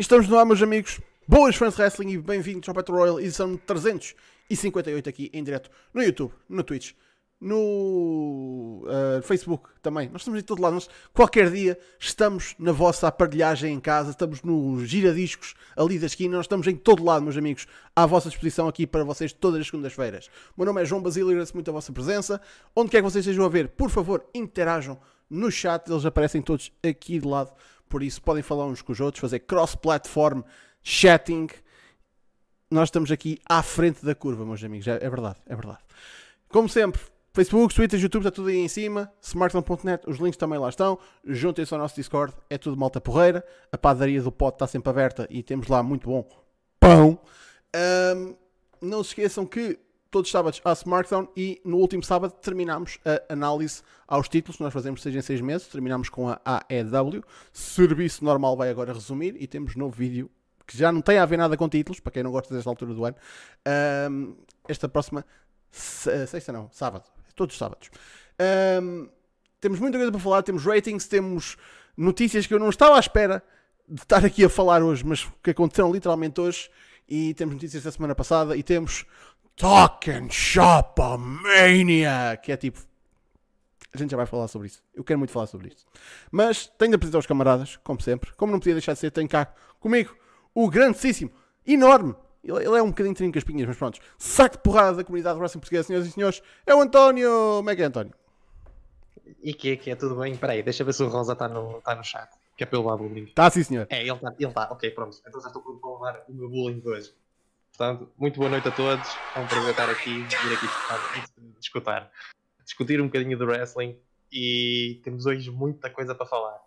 Estamos no ar, meus amigos. Boas fãs de wrestling e bem-vindos ao Battle Royale edição 358 aqui em direto no YouTube, no Twitch, no uh, Facebook também. Nós estamos em todo lado. Nós, qualquer dia estamos na vossa aparelhagem em casa, estamos no giradiscos ali da esquina. Nós estamos em todo lado, meus amigos, à vossa disposição aqui para vocês todas as segundas-feiras. O meu nome é João Basílio e agradeço muito a vossa presença. Onde quer que vocês estejam a ver, por favor, interajam no chat. Eles aparecem todos aqui de lado. Por isso, podem falar uns com os outros, fazer cross-platform chatting. Nós estamos aqui à frente da curva, meus amigos. É, é verdade, é verdade. Como sempre, Facebook, Twitter, YouTube, está tudo aí em cima. Smartphone.net, os links também lá estão. Juntem-se ao nosso Discord, é tudo malta porreira. A padaria do pote está sempre aberta e temos lá muito bom pão. Um, não se esqueçam que todos os sábados há Smartphone e no último sábado terminámos a análise aos títulos nós fazemos 6 em 6 meses. Terminámos com a AEW. Serviço normal vai agora resumir e temos novo vídeo que já não tem a ver nada com títulos, para quem não gosta desta altura do ano. Um, esta próxima sexta não, sábado. Todos os sábados. Um, temos muita coisa para falar, temos ratings, temos notícias que eu não estava à espera de estar aqui a falar hoje, mas que aconteceram literalmente hoje. E temos notícias da semana passada e temos Talking Shopomania, que é tipo. A gente já vai falar sobre isso. Eu quero muito falar sobre isso. Mas tenho de apresentar os camaradas, como sempre. Como não podia deixar de ser, tenho cá comigo o grandíssimo, enorme. Ele, ele é um bocadinho trinco as pinhas, mas pronto. Saco de porrada da comunidade do wrestling portuguesa, senhoras e senhores. É o António. Como é que é, António? E que é que é tudo bem? Peraí, deixa ver se o Rosa está no, tá no chat. Que é pelo lado bullying. Está sim, senhor. É, ele está, ele tá. Ok, pronto. Então já estou pronto para levar o meu bullying de hoje. Portanto, muito boa noite a todos. É um prazer estar aqui, vir aqui escutar, discutir um bocadinho do wrestling e temos hoje muita coisa para falar.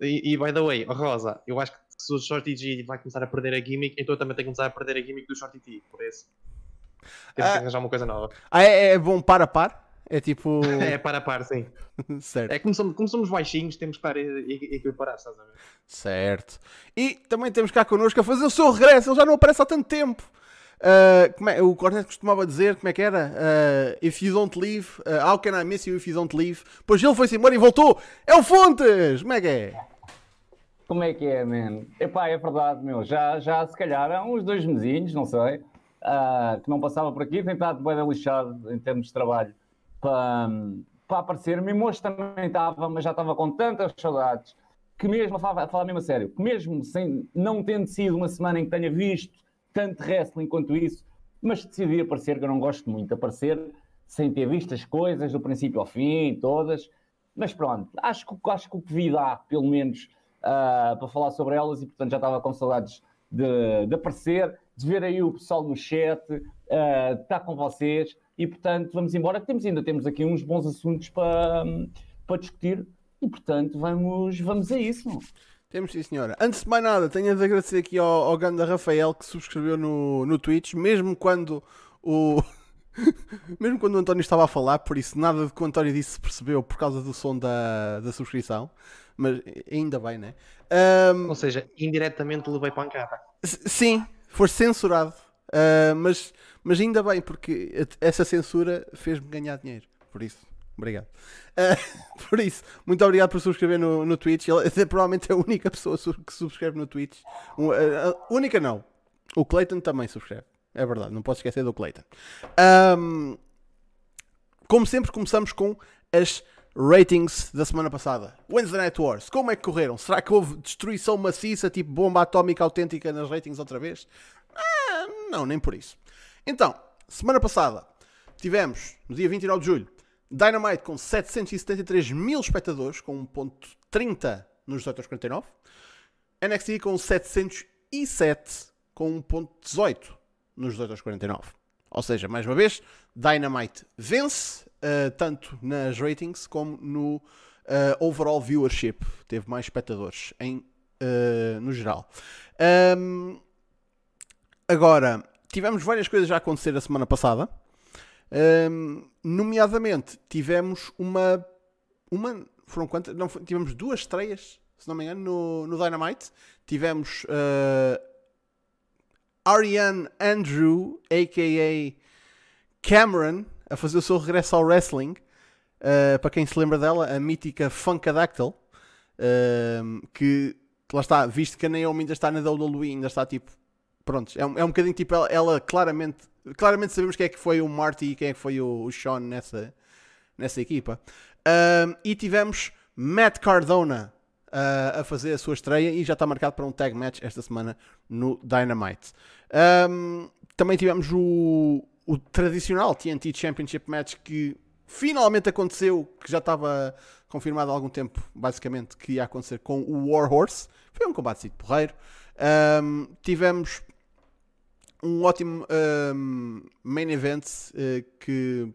E, e by the way, Rosa, eu acho que se o Shorty G vai começar a perder a gimmick, então eu também tenho que começar a perder a gimmick do Shorty T, por isso. Temos ah, que arranjar uma coisa nova. Ah, é, é bom par a par? É tipo. é para a par, sim. certo. É como somos, como somos baixinhos, temos que estar equiparados, estás a ver? Certo. E também temos cá connosco a fazer o seu regresso, ele já não aparece há tanto tempo. Uh, é, o Cornet costumava dizer, como é que era? Uh, if you don't leave, uh, how can I miss you if you don't leave? Pois ele foi-se embora e voltou. É o Fontes! Como é que é? Como é que é, man? Epá, é verdade, meu. Já, já se calhar há uns dois mesinhos, não sei, que não passava por aqui. Tem estado bem lixado em termos de trabalho para, para aparecer. Mimoso também estava, mas já estava com tantas saudades que mesmo, a falar, a falar mesmo a sério, que mesmo sem, não tendo sido uma semana em que tenha visto tanto wrestling quanto isso, mas decidi aparecer, que eu não gosto muito de aparecer, sem ter visto as coisas do princípio ao fim, todas. Mas pronto, acho que, acho que o que vi dá, pelo menos, uh, para falar sobre elas, e portanto já estava com saudades de, de aparecer, de ver aí o pessoal no chat, uh, estar com vocês, e portanto vamos embora. Temos, ainda temos aqui uns bons assuntos para, para discutir, e portanto vamos, vamos a isso. Temos sim, senhora. Antes de mais nada, tenho de agradecer aqui ao, ao Ganda Rafael que subscreveu no, no Twitch, mesmo quando o. mesmo quando o António estava a falar, por isso nada de que o António disse se percebeu por causa do som da, da subscrição. Mas ainda bem, né? Um... Ou seja, indiretamente levei pancada. Sim, foi censurado. Uh, mas, mas ainda bem, porque essa censura fez-me ganhar dinheiro. Por isso. Obrigado. Uh, por isso, muito obrigado por subscrever no, no Twitch. Ele é provavelmente a única pessoa que subscreve no Twitch. Uh, uh, única não. O Clayton também subscreve. É verdade, não posso esquecer do Clayton. Um, como sempre, começamos com as ratings da semana passada. Wednesday Night Wars. Como é que correram? Será que houve destruição maciça, tipo bomba atómica autêntica nas ratings outra vez? Ah, não, nem por isso. Então, semana passada tivemos, no dia 29 de julho, Dynamite com 773 mil espectadores, com 1.30 nos 18 aos 49. NXT com 707, com 1.18 nos 18 aos 49. Ou seja, mais uma vez, Dynamite vence, uh, tanto nas ratings como no uh, overall viewership. Teve mais espectadores em, uh, no geral. Um, agora, tivemos várias coisas a acontecer a semana passada. Um, nomeadamente, tivemos uma. uma foram quantas? Não, tivemos duas estreias, se não me engano, no, no Dynamite. Tivemos uh, Ariane Andrew, a.k.a. Cameron, a fazer o seu regresso ao wrestling. Uh, para quem se lembra dela, a mítica Funkadactyl, uh, que lá está, visto que a Naomi ainda está na WWE, ainda está tipo. Pronto, é um, é um bocadinho tipo ela, ela claramente. Claramente sabemos quem é que foi o Marty e quem é que foi o, o Sean nessa, nessa equipa. Um, e tivemos Matt Cardona uh, a fazer a sua estreia e já está marcado para um tag match esta semana no Dynamite. Um, também tivemos o, o tradicional TNT Championship Match que finalmente aconteceu, que já estava confirmado há algum tempo, basicamente, que ia acontecer com o Warhorse. Foi um combate de porreiro. Um, tivemos um ótimo um, main event uh, que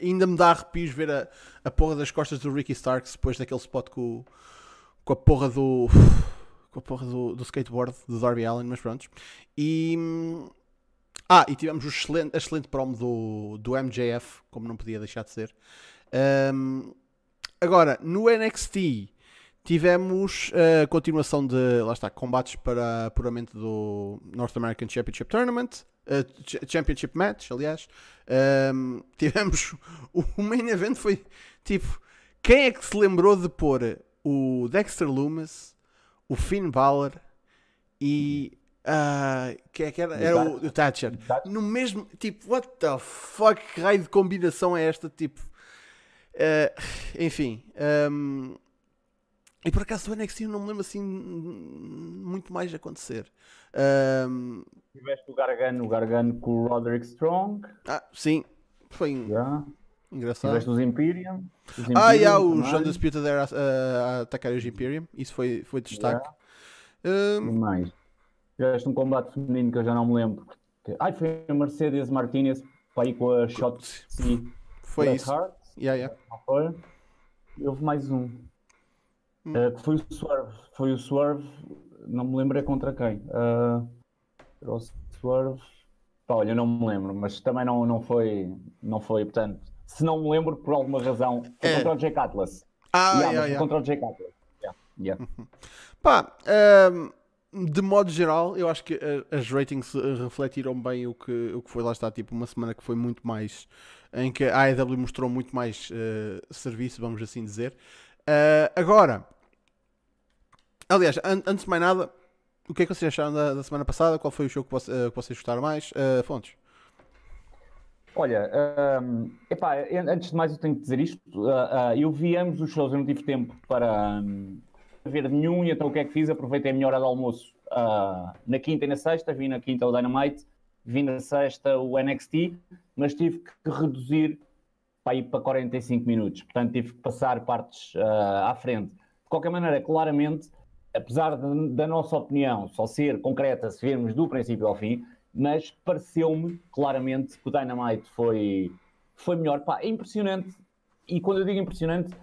ainda me dá arrepios ver a, a porra das costas do Ricky Starks depois daquele spot com, com a porra do com a porra do, do skateboard do Darby Allen, mas pronto. E ah, e tivemos o excelente, a excelente promo do, do MJF, como não podia deixar de ser. Um, agora, no NXT tivemos a continuação de, lá está, combates para apuramento do North American Championship Tournament, uh, Championship Match, aliás. Um, tivemos o main event foi tipo, quem é que se lembrou de pôr o Dexter Loomis, o Finn Balor e Uh, que, é que era, era o, o Thatcher. No mesmo, tipo, what the fuck, que raio de combinação é esta? Tipo, uh, enfim. Um, e por acaso o NXT não me lembro assim muito mais acontecer. Um, Tiveste o Gargano, o Gargano com o Roderick Strong. Ah, sim. Foi yeah. engraçado. Tiveste os Imperium. Os Imperium ah, yeah, o John Disputed era a, a atacar os Imperium. Isso foi, foi destaque. Yeah. Um, mais? Tiveste um combate feminino que eu já não me lembro. Ai, foi a Mercedes Martinez para ir com a Shot. Foi isso. Yeah, yeah. Foi. E houve mais um. Hum. Uh, que foi o Swerve. Foi o Swerve. Não me lembro é contra quem. Uh, o Swerve. Pá, olha, não me lembro, mas também não, não foi. Não foi, portanto. Se não me lembro, por alguma razão, foi é. contra o Jake Atlas. Ah, yeah, yeah, yeah. contra o Jake Atlas. Yeah, yeah. Pá, um, de modo geral, eu acho que eh, as ratings eh, refletiram bem o que, o que foi lá está, tipo, uma semana que foi muito mais em que a AEW mostrou muito mais uh, serviço, vamos assim dizer. Uh, agora, aliás, an antes de mais nada, o que é que vocês acharam da, da semana passada? Qual foi o show que, você, uh, que vocês gostaram mais? Fontes? Olha, um, epá, antes de mais eu tenho que dizer isto. eu vi ambos os shows, eu não tive tempo para, um, ver nenhum, e então o que é que fiz? Aproveitei a minha hora de almoço uh, na quinta e na sexta, vi na quinta o Dynamite, vi na sexta o NXT, mas tive que reduzir para ir para 45 minutos, portanto tive que passar partes uh, à frente. De qualquer maneira, claramente, apesar de, da nossa opinião só ser concreta se virmos do princípio ao fim, mas pareceu-me claramente que o Dynamite foi, foi melhor. Pá, é impressionante, e quando eu digo impressionante,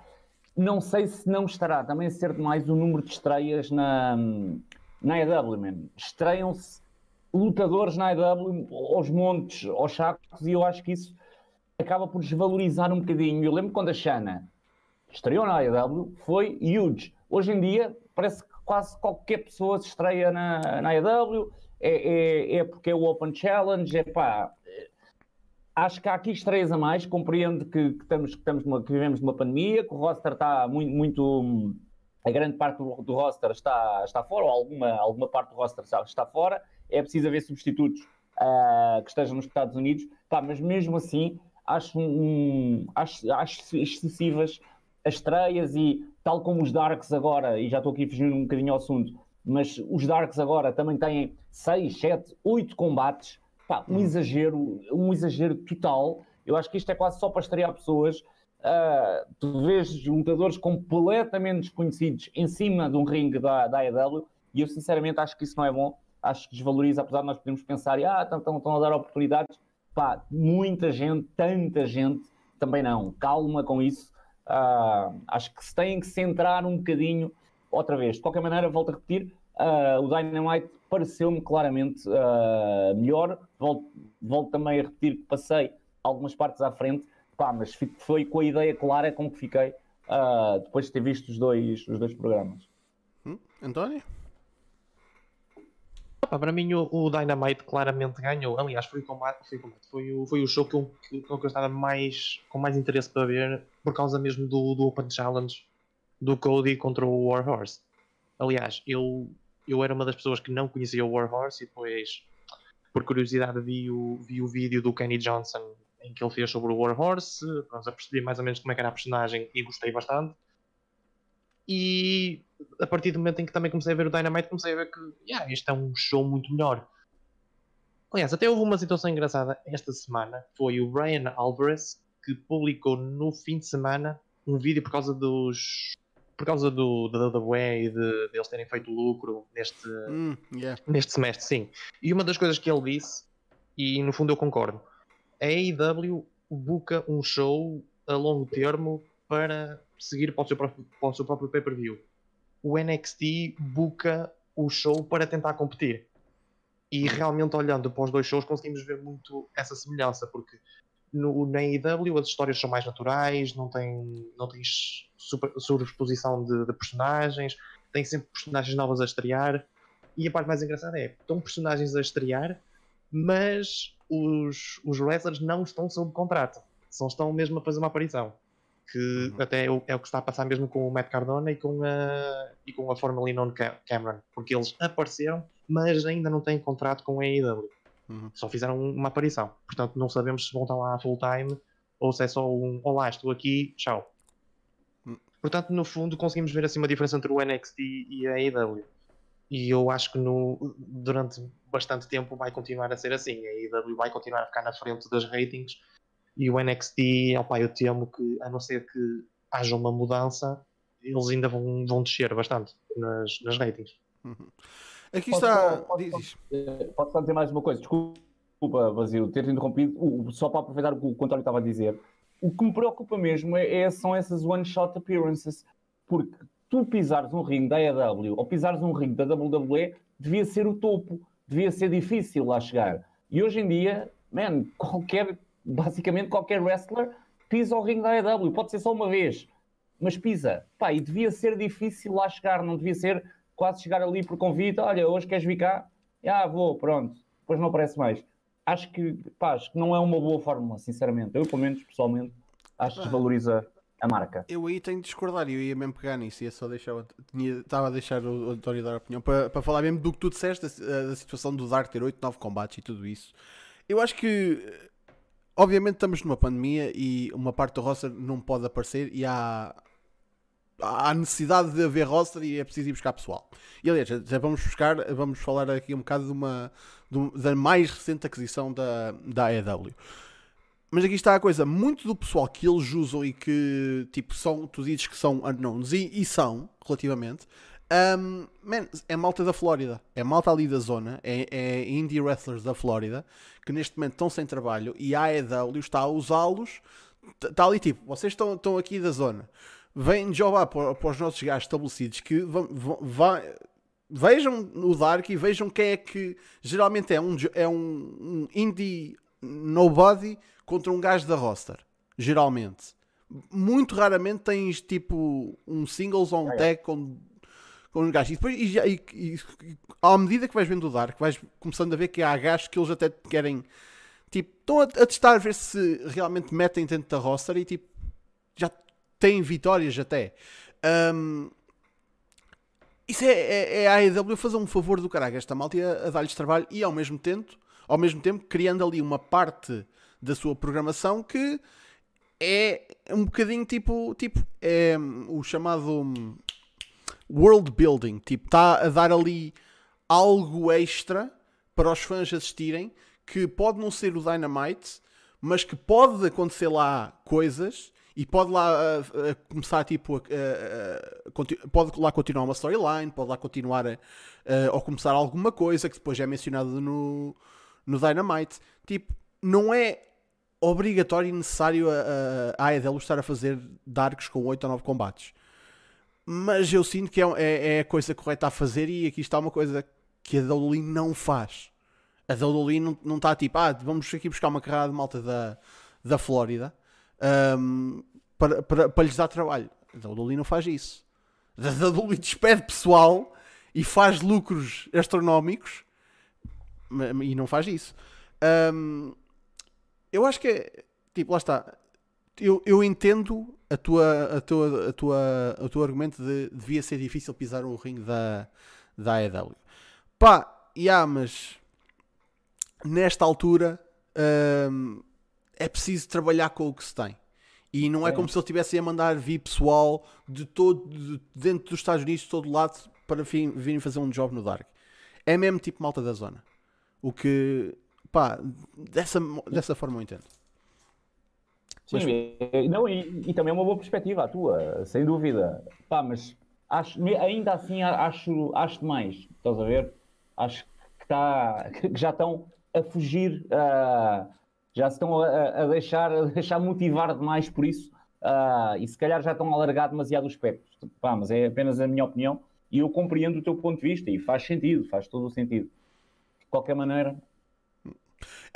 não sei se não estará também a ser demais o número de estreias na, na AEW. Estreiam-se lutadores na AEW aos montes, aos sacos, e eu acho que isso acaba por desvalorizar um bocadinho. Eu lembro quando a Shana estreou na AEW, foi huge. Hoje em dia, parece que quase qualquer pessoa se estreia na, na é, é, é porque é o Open Challenge, é pá, acho que há aqui estreias a mais. Compreendo que, que estamos, que, estamos que vivemos numa pandemia, que o roster está muito. muito a grande parte do, do roster está, está fora, ou alguma, alguma parte do roster está, está fora. É preciso haver substitutos uh, que estejam nos Estados Unidos. Pá, mas mesmo assim, acho, um, acho, acho excessivas as estreias e, tal como os Darks agora, e já estou aqui fugindo um bocadinho ao assunto, mas os Darks agora também têm 6, 7, 8 combates Pá, um hum. exagero, um exagero total. Eu acho que isto é quase só para estrear pessoas. Uh, tu vês lutadores completamente desconhecidos em cima de um ringue da, da AEW e eu sinceramente acho que isso não é bom. Acho que desvaloriza, apesar de nós podermos pensar, ah, estão, estão, estão a dar oportunidades. Pá, muita gente, tanta gente, também não. Calma com isso. Uh, acho que se têm que centrar um bocadinho outra vez. De qualquer maneira, volto a repetir, uh, o Dynamite pareceu-me claramente uh, melhor. Volto, volto, também a repetir que passei algumas partes à frente, pá, mas foi com a ideia clara com que fiquei depois de ter visto os dois, os dois programas. Hum? António? Para mim o, o, Dynamite claramente ganhou. Aliás, foi o combate, foi o, combate, foi o, foi o show que eu, que eu estava mais, com mais interesse para ver, por causa mesmo do, do Open Challenge do Cody contra o Warhorse. Aliás, eu, eu era uma das pessoas que não conhecia o Warhorse e depois, por curiosidade, vi o, vi o vídeo do Kenny Johnson em que ele fez sobre o Warhorse. Pronto, percebi mais ou menos como é era a personagem e gostei bastante. E a partir do momento em que também comecei a ver o Dynamite, comecei a ver que yeah, isto é um show muito melhor. Aliás, até houve uma situação engraçada esta semana. Foi o Brian Alvarez que publicou no fim de semana um vídeo por causa dos. Por causa do, da WWE e de, de eles terem feito lucro neste, Hum, yeah. neste semestre, sim. E uma das coisas que ele disse, e no fundo eu concordo, a AEW busca um show a longo termo para seguir para o seu próprio, para o seu próprio pay-per-view. O NXT busca o show para tentar competir. E realmente olhando para os dois shows conseguimos ver muito essa semelhança, porque no, na AEW as histórias são mais naturais, não tem, não tens super, de, de personagens, tem sempre personagens novas a estrear. E a parte mais engraçada é, estão personagens a estrear, mas os, os wrestlers não estão sob contrato. Só estão mesmo a fazer uma aparição. Que Uhum. até é o, é o que está a passar mesmo com o Matt Cardona e com a, e com a Formerly Known Ca- Cameron. Porque eles apareceram, mas ainda não têm contrato com a AEW. Uhum. Só fizeram uma aparição. Portanto, não sabemos se vão estar lá full time ou se é só um Olá, estou aqui, tchau. Hum. Portanto, no fundo, conseguimos ver assim uma diferença entre o NXT e a AEW. E eu acho que no, durante bastante tempo vai continuar a ser assim. A AEW vai continuar a ficar na frente das ratings e o NXT, opa, eu temo que, a não ser que haja uma mudança, eles ainda vão, vão descer bastante nas, nas ratings. Aqui Posso está. posso Posso só dizer mais uma coisa? Desculpa, Vazio, ter-te interrompido. Só para aproveitar o que o António estava a dizer. O que me preocupa mesmo é, é- são essas one-shot appearances. Porque tu pisares um ringue da AEW ou pisares um ringue da WWE devia ser o topo. Devia ser difícil lá chegar. E hoje em dia, man, qualquer, basicamente qualquer wrestler pisa o ringue da AEW. Pode ser só uma vez, mas pisa. Pá, e devia ser difícil lá chegar. Não devia ser quase chegar ali por convite. Olha, hoje queres vir cá? Ah, vou, pronto. Depois não aparece mais. Acho que, pá, acho que não é uma boa fórmula, sinceramente. Eu, pelo menos, pessoalmente, acho que desvaloriza a marca. Eu aí tenho de discordar, eu ia mesmo pegar nisso, ia só deixar, tinha- estava a deixar o, António dar a opinião para, para falar mesmo do que tu disseste, da, da situação do Dark ter 8, 9 combates e tudo isso. Eu acho que, obviamente, estamos numa pandemia e uma parte do roster não pode aparecer e há, há necessidade de haver roster e é preciso ir buscar pessoal. E aliás, já vamos buscar, vamos falar aqui um bocado de uma, de da mais recente aquisição da, da AEW. Mas aqui está a coisa, muito do pessoal que eles usam e que tipo são, tu dizes que são unknowns e, e são, relativamente, um, man, é malta da Flórida, é malta ali da zona, é, é indie wrestlers da Flórida que neste momento estão sem trabalho e a AEW está a usá-los, está ali tipo, vocês estão, estão aqui da zona, vêm jobar para, para os nossos gajos estabelecidos que vão, vejam o Dark e vejam quem é que geralmente é um, é um, um indie nobody contra um gajo da roster. Geralmente. Muito raramente tens tipo um singles ou um tag com, com um gajo. E depois, e, e- e- à medida que vais vendo o Dark, vais começando a ver que há gajos que eles até querem. Tipo, estão a, a testar a ver se realmente metem dentro da roster e tipo, já têm vitórias até. Ahm, isso é, é, é a AEW fazer um favor do caralho esta malta a, a dar-lhes trabalho e ao mesmo tempo, ao mesmo tempo criando ali uma parte da sua programação que é um bocadinho tipo, tipo é o chamado hum, world building, tipo, está a dar ali algo extra para os fãs assistirem que pode não ser o Dynamite, mas que pode acontecer lá coisas e pode lá começar tipo pode lá continuar uma storyline, pode lá continuar a, ou começar alguma coisa que depois é mencionado no, no Dynamite. Tipo, não é obrigatório e necessário a, a, a estar a fazer darks com 8 ou 9 combates. Mas eu sinto que é, é, é a coisa correta a fazer e aqui está uma coisa que a WWE não faz. A WWE não, não está tipo, ah, vamos aqui buscar uma carrada de malta da, da Flórida ahm, para, para, para lhes dar trabalho. A WWE não faz isso. A WWE despede pessoal e faz lucros astronómicos e não faz isso. Ahm, eu acho que é, tipo, lá está. Eu, eu entendo a tua, a tua, a tua, o teu argumento de devia ser difícil pisar o ringue da, da AEW. Pá, yeah, mas nesta altura hum, é preciso trabalhar com o que se tem. E não é, É. como se ele estivesse a mandar vir pessoal de todo, de- dentro dos Estados Unidos, de todo lado, para virem fazer um job no Dark. É mesmo tipo malta da zona. O que, pá, dessa, dessa forma eu entendo. Sim, e- não, e, e também é uma boa perspectiva a tua, sem dúvida. Pá, mas acho, ainda assim acho, acho demais, estás a ver? Acho que, tá, que já estão a fugir, ah, já se estão a, a- deixar, a deixar motivar demais por isso ah, e se calhar já estão a alargar demasiado o espectro. Pá, mas é apenas a minha opinião e eu compreendo o teu ponto de vista e faz sentido, faz todo o sentido. De qualquer maneira,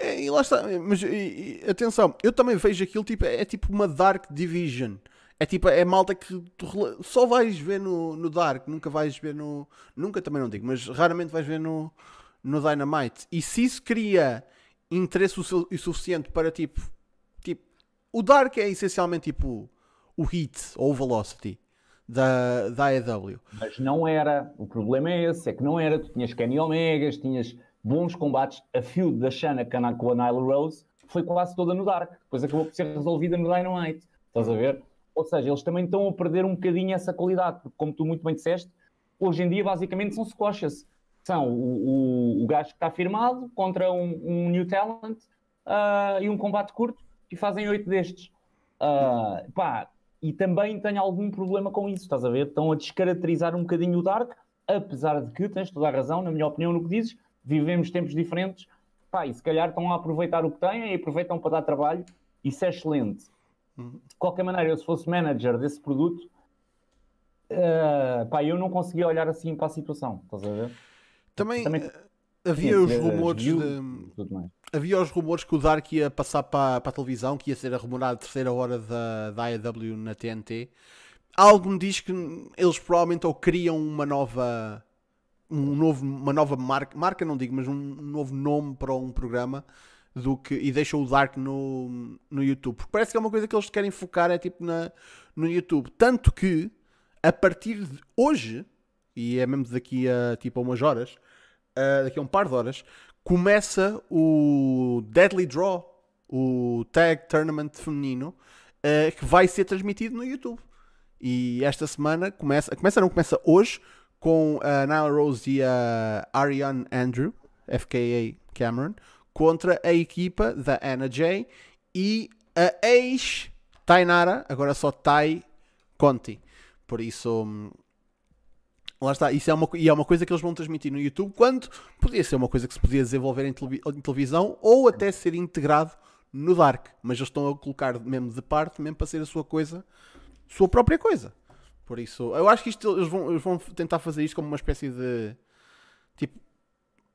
É, e lá está, mas e- e, atenção, eu também vejo aquilo tipo, é tipo uma Dark Division. É tipo, é malta que tu só vais ver no, no Dark, nunca vais ver no. Nunca também não digo, mas raramente vais ver no, no Dynamite. E se isso cria interesse o, o suficiente para tipo. Tipo, o Dark é essencialmente tipo o Heat ou o Velocity da, da AEW. Mas não era, o problema é esse, é que não era, tu tinhas Kenny Omegas, tinhas bons combates, a feud da Shana Kana com a Nyla Rose foi quase toda no Dark, depois acabou por ser resolvida no Dynamite, estás a ver? Ou seja, eles também estão a perder um bocadinho essa qualidade, porque como tu muito bem disseste, hoje em dia basicamente são squashes, são o, o, o gajo que está firmado contra um, um new talent ah, e um combate curto e fazem oito destes. Ah, pá, e também tenho algum problema com isso, estás a ver? Estão a descaracterizar um bocadinho o Dark, apesar de que tens toda a razão, na minha opinião, no que dizes, vivemos tempos diferentes, pá, e se calhar estão a aproveitar o que têm e aproveitam para dar trabalho, isso é excelente. De qualquer maneira, eu se fosse manager desse produto, ah, pá, eu não conseguia olhar assim para a situação, estás a ver? Também, Também- eh, havia os rumores de. havia os rumores que o Dark ia passar para, para a televisão, que ia ser arrumado a terceira hora da, da AEW na TNT. Algo me diz que eles provavelmente ou criam uma nova um novo, uma nova marca, marca não digo, mas um novo nome para um programa do que, e deixam o Dark no, no YouTube. Porque parece que é uma coisa que eles querem focar é tipo na, no YouTube. Tanto que a partir de hoje, e é mesmo daqui a tipo a umas horas, uh, daqui a um par de horas, começa o Deadly Draw, o Tag Tournament feminino, uh, que vai ser transmitido no YouTube. E esta semana começa, começa não começa hoje, com a Nyla Rose e a Ariane Andrew, FKA Cameron, contra a equipa da Anna Jay e a ex-Tainara, agora só Tai Conti. Por isso, hum, lá está. Isso é uma, e é uma coisa que eles vão transmitir no YouTube quando podia ser uma coisa que se podia desenvolver em, televi- em televisão ou até ser integrado no Dark. Mas eles estão a colocar mesmo de parte, mesmo para ser a sua coisa, sua própria coisa. Por isso, eu acho que isto, eles, vão, eles vão tentar fazer isto como uma espécie de tipo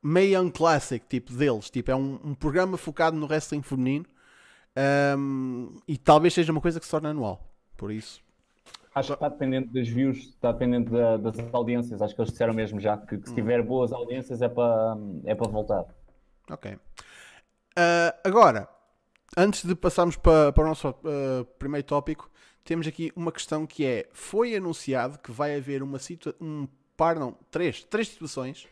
meio classic tipo deles. Tipo, é um, um programa focado no wrestling feminino hum, e talvez seja uma coisa que se torne anual. Por isso, Acho que está dependente das views, está dependente da- das audiências. Acho que eles disseram mesmo já que, que se tiver boas audiências é para é para voltar. Ok. Ah, agora, antes de passarmos para, para o nosso ah, primeiro tópico, temos aqui uma questão que é: foi anunciado que vai haver uma situa um par, não, três, três situações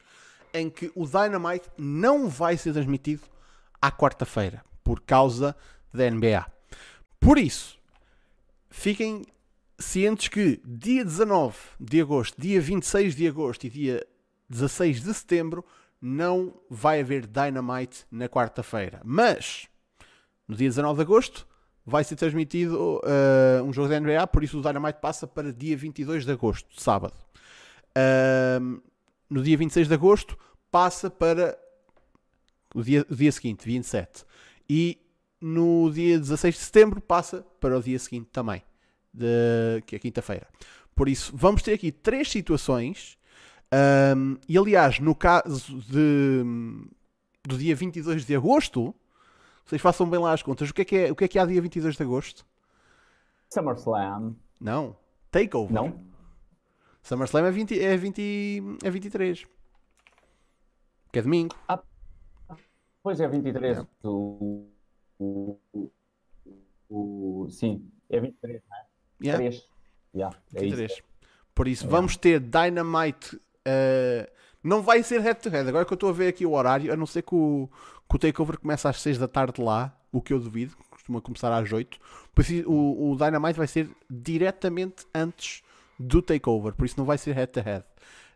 em que o Dynamite não vai ser transmitido à quarta-feira por causa da NBA. Por isso, fiquem cientes que dia 19 de agosto, dia 26 de agosto e dia 16 de setembro não vai haver Dynamite na quarta-feira. Mas no dia 19 de agosto vai ser transmitido uh, um jogo da NBA, por isso o Dynamite passa para dia 22 de agosto, sábado. Um, no dia 26 de agosto passa para o dia, o dia seguinte, 27. E no dia 16 de setembro passa para o dia seguinte também, de, que é quinta-feira. Por isso, vamos ter aqui três situações. Um, e aliás, no caso de, do dia 22 de agosto, vocês façam bem lá as contas. O que é que, é, o que, é, que há dia 22 de agosto? SummerSlam. Não. Takeover. Não? SummerSlam é, 20, é, 20, é 23. Que é domingo. Pois é, 23. É. O, o, O, sim, é 23, não é? Yeah. 3. Yeah, é isso. 23. Por isso, vamos ter Dynamite. eh, não vai ser head-to-head. Agora que eu estou a ver aqui o horário, a não ser que o, que o takeover começa às 6 da tarde lá, o que eu duvido, costuma começar às 8. Por isso, o, o Dynamite vai ser diretamente antes do takeover, por isso não vai ser head-to-head.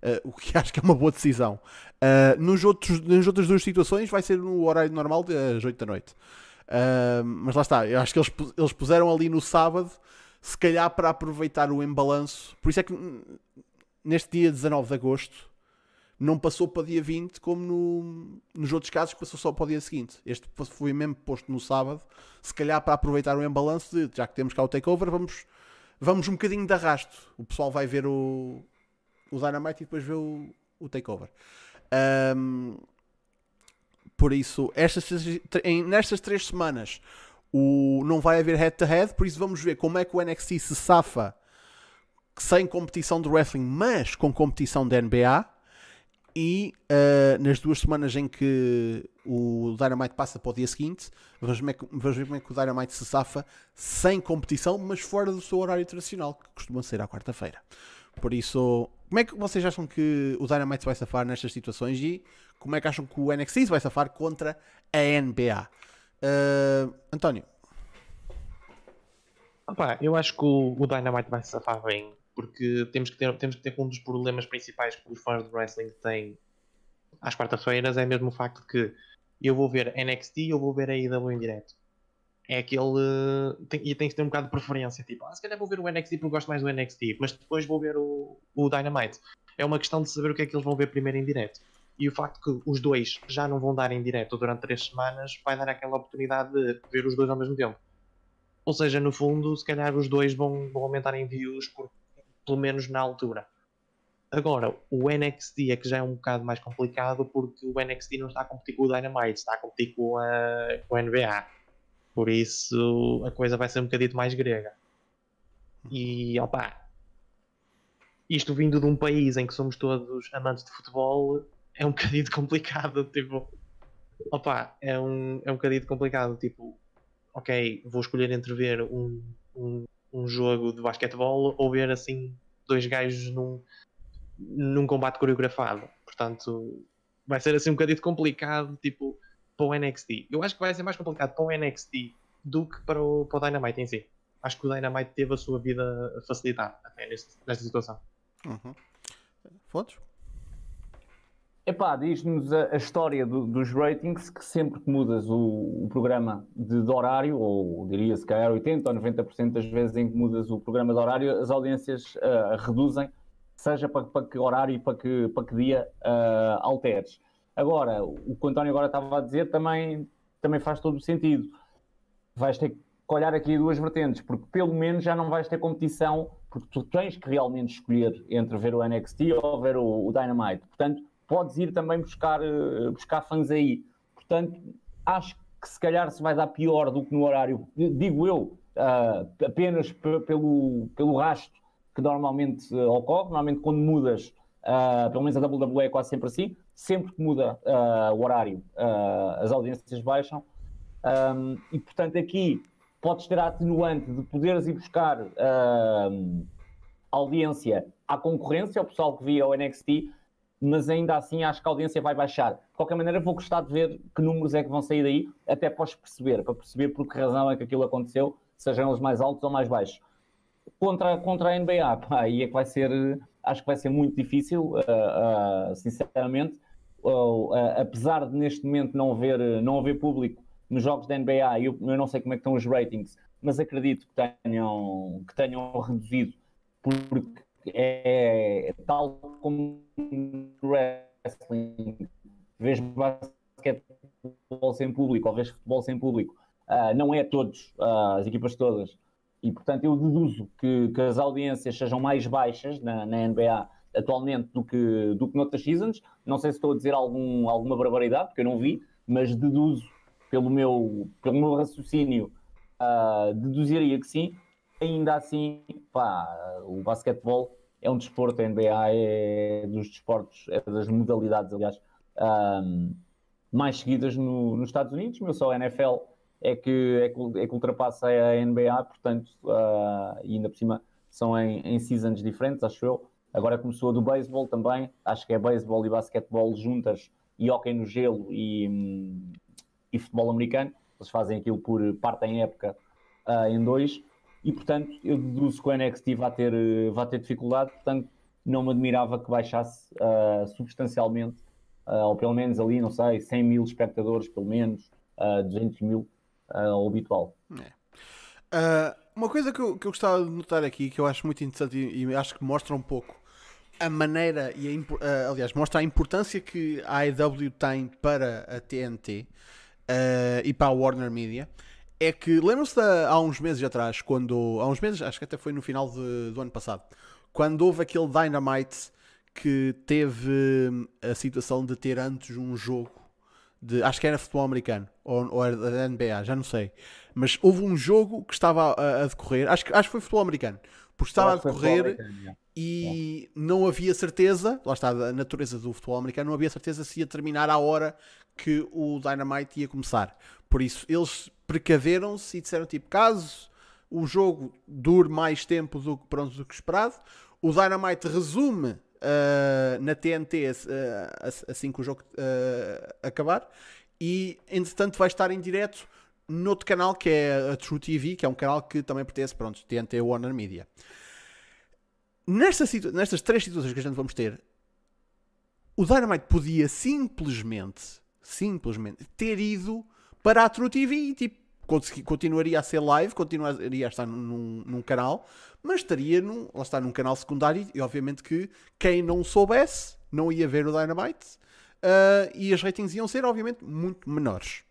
Eh, o que acho que é uma boa decisão. Eh, nos outros, nas outras duas situações, vai ser no horário normal, às 8 da noite. Uh, mas lá está, eu acho que eles, eles puseram ali no sábado, se calhar para aproveitar o embalanço. Por isso é que neste dia 19 de agosto não passou para dia 20, como no- nos outros casos passou só para o dia seguinte. Este foi mesmo posto no sábado, se calhar para aproveitar o embalanço de já que temos cá o takeover, vamos, vamos um bocadinho de arrasto. O pessoal vai ver o, o Dynamite e depois vê o, o takeover. Um, por isso, estas, em- nestas três semanas o, não vai haver head-to-head, por isso vamos ver como é que o NXT se safa sem competição de wrestling, mas com competição da NBA. E uh, nas duas semanas em que o Dynamite passa para o dia seguinte, vamos ver, vamos ver como é que o Dynamite se safa sem competição, mas fora do seu horário tradicional, que costuma ser à quarta-feira. Por isso, como é que vocês acham que o Dynamite se vai safar nestas situações e como é que acham que o NXT se vai safar contra a NBA? Uh, António, Opa, eu acho que o, o Dynamite vai se safar bem, porque temos que, ter, temos que ter um dos problemas principais que os fãs de wrestling têm às quartas-feiras é mesmo o facto que eu vou ver NXT eu vou ver a IW em direto. É aquele. Tem, e tem que ter um bocado de preferência. Tipo, ah, se calhar vou ver o NXT porque gosto mais do NXT, mas depois vou ver o, o Dynamite. É uma questão de saber o que é que eles vão ver primeiro em direto. E o facto que os dois já não vão dar em direto durante três semanas vai dar aquela oportunidade de ver os dois ao mesmo tempo. Ou seja, no fundo, se calhar os dois vão, vão aumentar em views, por, pelo menos na altura. Agora, o NXT é que já é um bocado mais complicado porque o NXT não está a competir com o Dynamite, está a competir com a, com a NBA. Por isso a coisa vai ser um bocadito mais grega. E opá, isto vindo de um país em que somos todos amantes de futebol é um bocadito complicado. Tipo, opá, é um, é um bocadito complicado. Tipo, ok, vou escolher entre ver um, um, um jogo de basquetebol ou ver assim dois gajos num, num combate coreografado. Portanto, vai ser assim um bocadinho complicado, tipo, para o NXT. Eu acho que vai ser mais complicado para o NXT do que para o, para o Dynamite em si. Acho que o Dynamite teve a sua vida facilitada até neste, nesta situação. uhum. Fontes? Epá, diz-nos a, a história do- dos ratings que sempre que mudas o, o programa de, de horário, ou diria se calhar 80% ou 90% das vezes em que mudas o programa de horário, as audiências ah, reduzem, seja para, para que horário e para que, para que dia ah, alteres. Agora, o que o António agora estava a dizer também, também faz todo o sentido. Vais ter que olhar aqui duas vertentes, porque pelo menos já não vais ter competição, porque tu tens que realmente escolher entre ver o NXT ou ver o, o Dynamite. Portanto, podes ir também buscar, eh, buscar fãs aí. Portanto, acho que se calhar se vai dar pior do que no horário, digo eu, ah, apenas pe- pelo, pelo rasto que normalmente eh, ocorre. Normalmente, quando mudas, ah, pelo menos a WWE é quase sempre assim, sempre que muda ah, o horário, as audiências baixam. Um, e portanto, aqui podes ter a atenuante de poderes ir buscar audiência à concorrência, ao pessoal que via o NXT, mas ainda assim acho que a audiência vai baixar. De qualquer maneira, vou gostar de ver que números é que vão sair daí, até podes perceber, para perceber por que razão é que aquilo aconteceu, sejam eles mais altos ou mais baixos. Contra, contra a NBA, pá, aí é que vai ser, acho que vai ser muito difícil, uh, uh, sinceramente. Uh, apesar de neste momento não haver, não haver público nos jogos da NBA, eu, eu não sei como é que estão os ratings, mas acredito que tenham, que tenham reduzido, porque é, tal como wrestling, vês basquetebol sem público ou vês futebol sem público, uh, não é todos, uh, as equipas todas, e portanto eu deduzo que, que as audiências sejam mais baixas na, na, NBA atualmente do que, do que noutras seasons. Não sei se estou a dizer algum, alguma barbaridade, porque eu não vi, mas deduzo pelo meu, pelo meu raciocínio, uh, deduziria que sim. Ainda assim, pá, o basquetebol é um desporto, a NBA é dos desportos, é das modalidades, aliás, um, mais seguidas no, nos Estados Unidos, mas só a NFL é que, é que, é que ultrapassa a NBA, portanto, uh, e ainda por cima são em, em seasons diferentes, acho eu. Agora começou a do beisebol também, acho que é beisebol e basquetebol juntas, e hockey no gelo e, e futebol americano. Eles fazem aquilo por parte em época uh, em dois, e portanto eu deduzo que o NXT vai ter, vai ter dificuldade, portanto não me admirava que baixasse uh, substancialmente, uh, ou pelo menos ali, não sei, 100 mil espectadores, pelo menos, uh, 200 mil, uh, habitual. É. uma coisa que eu, que eu gostava de notar aqui, que eu acho muito interessante e, e acho que mostra um pouco a maneira e a, aliás, mostra a importância que a AEW tem para a TNT e para a Warner Media é que lembram-se há uns meses atrás, quando há uns meses, acho que até foi no final de, do ano passado, quando houve aquele Dynamite que teve hum, a situação de ter antes um jogo de, acho que era futebol americano ou, ou era da NBA, já não sei, mas houve um jogo que estava a, a decorrer, acho que, acho que foi futebol americano, porque estava a decorrer e não havia certeza, lá está a natureza do futebol americano, não havia certeza se ia terminar à hora que o Dynamite ia começar. Por isso, eles precaveram-se e disseram tipo, caso o jogo dure mais tempo do, pronto, do que esperado, o Dynamite resume uh, na TNT uh, assim que o jogo uh, acabar e entretanto vai estar em direto noutro canal que é a True TV, que é um canal que também pertence, pronto, TNT Warner Media. Nesta nestas três situações que a gente vamos ter, o Dynamite podia simplesmente, simplesmente ter ido para a True TV e tipo, continuaria a ser live, continuaria a estar num, num canal, mas estaria num, lá está, num canal secundário e obviamente que quem não soubesse não ia ver o Dynamite uh, e as ratings iam ser obviamente muito menores.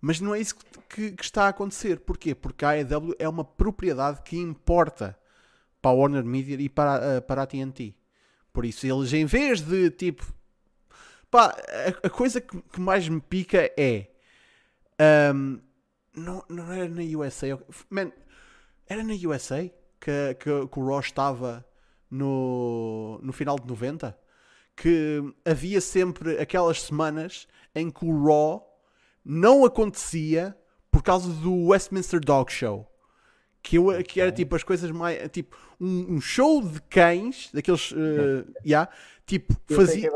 Mas não é isso que, que, está a acontecer. Porquê? Porque a AEW é uma propriedade que importa para a Warner Media e para, uh, para a TNT. Por isso, eles em vez de tipo. Pá, a, a coisa que, que, mais me pica é. Um, não, não era na USA. Man, era na USA que, que, que o Raw estava no, no final de 90? Que havia sempre aquelas semanas em que o Raw não acontecia por causa do Westminster Dog Show. Que, eu, que era tipo as coisas mais. Tipo, um, um show de cães, daqueles. Uh, yeah, tipo, fazia.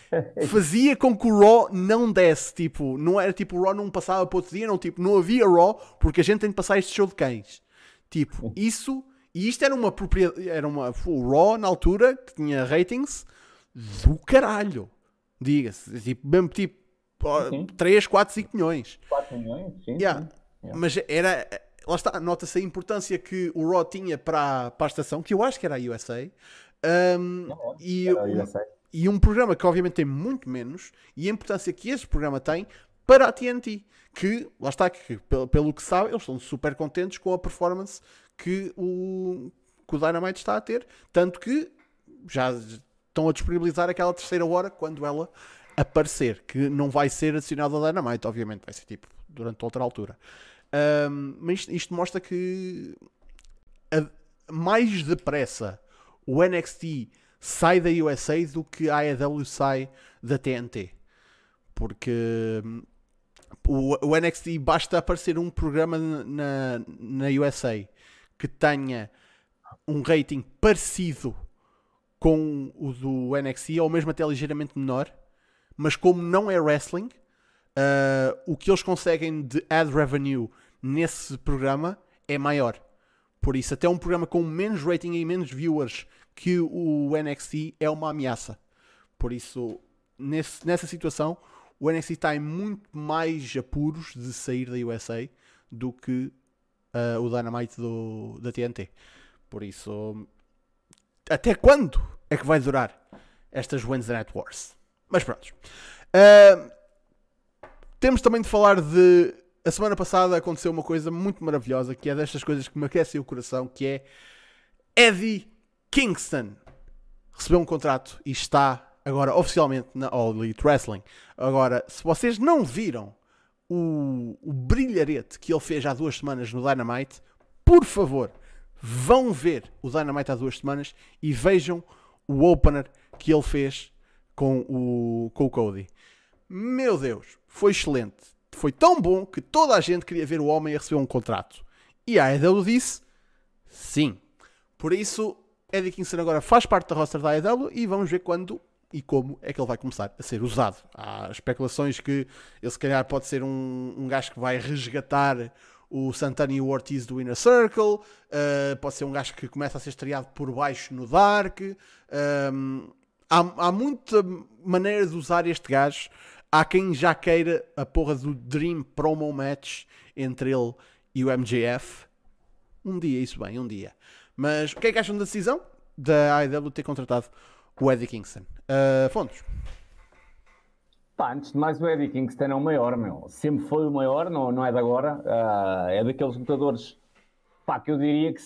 fazia com que o Raw não desse. Tipo, não era tipo o Raw não passava para outro dia, não, tipo, não havia Raw porque a gente tem de passar este show de cães. Tipo, isso. E isto era uma propriedade. Era uma. O Raw na altura que tinha ratings do caralho. Diga-se. Tipo, mesmo tipo. Sim. 3, 4, 5 milhões. 4 milhões, sim. Yeah. sim. Yeah. Mas era lá está, nota-se a importância que o Raw tinha para, para a estação, que eu acho que era a USA. Um, não, e, a USA. E um programa que obviamente tem muito menos, e a importância que este programa tem para a TNT, que, lá está, que pelo, que sabe, eles estão super contentes com a performance que o, que o Dynamite está a ter, tanto que já estão a disponibilizar aquela terceira hora quando ela aparecer, que não vai ser adicionada ao Dynamite, obviamente, vai ser tipo durante outra altura. Um, mas isto, isto, mostra que a, mais depressa o NXT sai da USA do que a AEW sai da TNT. Porque hum, o, o NXT basta aparecer um programa na, na USA que tenha um rating parecido com o do NXT, ou mesmo até ligeiramente menor, mas como não é wrestling, uh, o que eles conseguem de ad revenue nesse programa é maior. Por isso, até um programa com menos rating e menos viewers que o NXT é uma ameaça. Por isso, nesse, nessa situação, o NXT está em muito mais apuros de sair da USA do que uh, o Dynamite do, da TNT. Por isso, até quando é que vai durar estas Wednesday Night Wars? Mas pronto. Uh, temos também de falar de. A semana passada aconteceu uma coisa muito maravilhosa, que é destas coisas que me aquecem o coração, que é Eddie Kingston recebeu um contrato e está agora oficialmente na All Elite Wrestling. Agora, se vocês não viram o, o brilharete que ele fez há duas semanas no Dynamite, por favor, vão ver o Dynamite há duas semanas e vejam o opener que ele fez com o, com o Cody. Meu Deus, foi excelente. foi tão bom que toda a gente queria ver o homem a receber um contrato. E a AEW disse sim. Por isso, Eddie Kingston agora faz parte da roster da AEW e vamos ver quando e como é que ele vai começar a ser usado. Há especulações que ele se calhar pode ser um, um gajo que vai resgatar o Santana e o Ortiz do Inner Circle, uh, pode ser um gajo que começa a ser estreado por baixo no Dark. Um, há, há muita maneira de usar este gajo. Há quem já queira a porra do Dream Promo Match entre ele e o MJF. Um dia, isso bem, um dia. Mas o que é que acham da decisão da AEW ter contratado o Eddie Kingston? Uh, Fontes. Pá, antes de mais, o Eddie Kingston é o maior, meu. Sempre foi o maior, não, não é de agora. Uh, é daqueles lutadores pá, que eu diria que,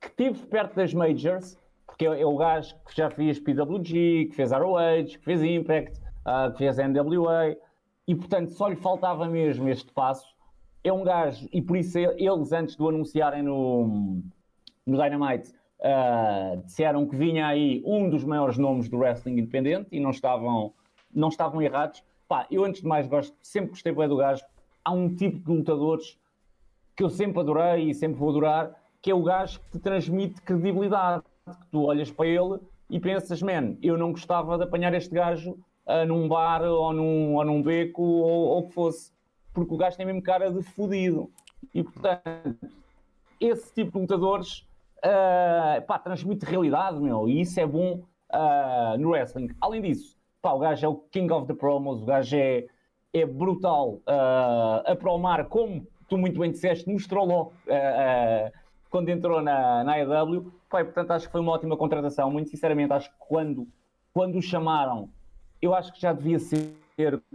que tive perto das Majors, porque é, é, o gajo que já fez PWG, que fez ROH, que fez Impact, uh, que fez NWA, e portanto só lhe faltava mesmo este passo. É um gajo, e por isso eles, antes de o anunciarem no, no Dynamite, uh, disseram que vinha aí um dos maiores nomes do wrestling independente e não estavam não estavam errados. Pá, eu antes de mais gosto, sempre gostei bem do gajo. Há um tipo de lutadores que eu sempre adorei e sempre vou adorar, que é o gajo que te transmite credibilidade. Que tu olhas para ele e pensas, man, eu não gostava de apanhar este gajo uh, num bar ou num, ou num beco ou o que fosse, porque o gajo tem mesmo cara de fodido. E portanto, esse tipo de lutadores uh, pá, transmite realidade, meu, e isso é bom uh, no wrestling. Além disso, Pá, o gajo é o king of the promos, o gajo é, é brutal uh, a promar, como tu muito bem disseste, mostrou logo uh, quando entrou na, na AEW. Pá, portanto, acho que foi uma ótima contratação. Muito sinceramente, acho que quando, quando o chamaram, eu acho que já devia ser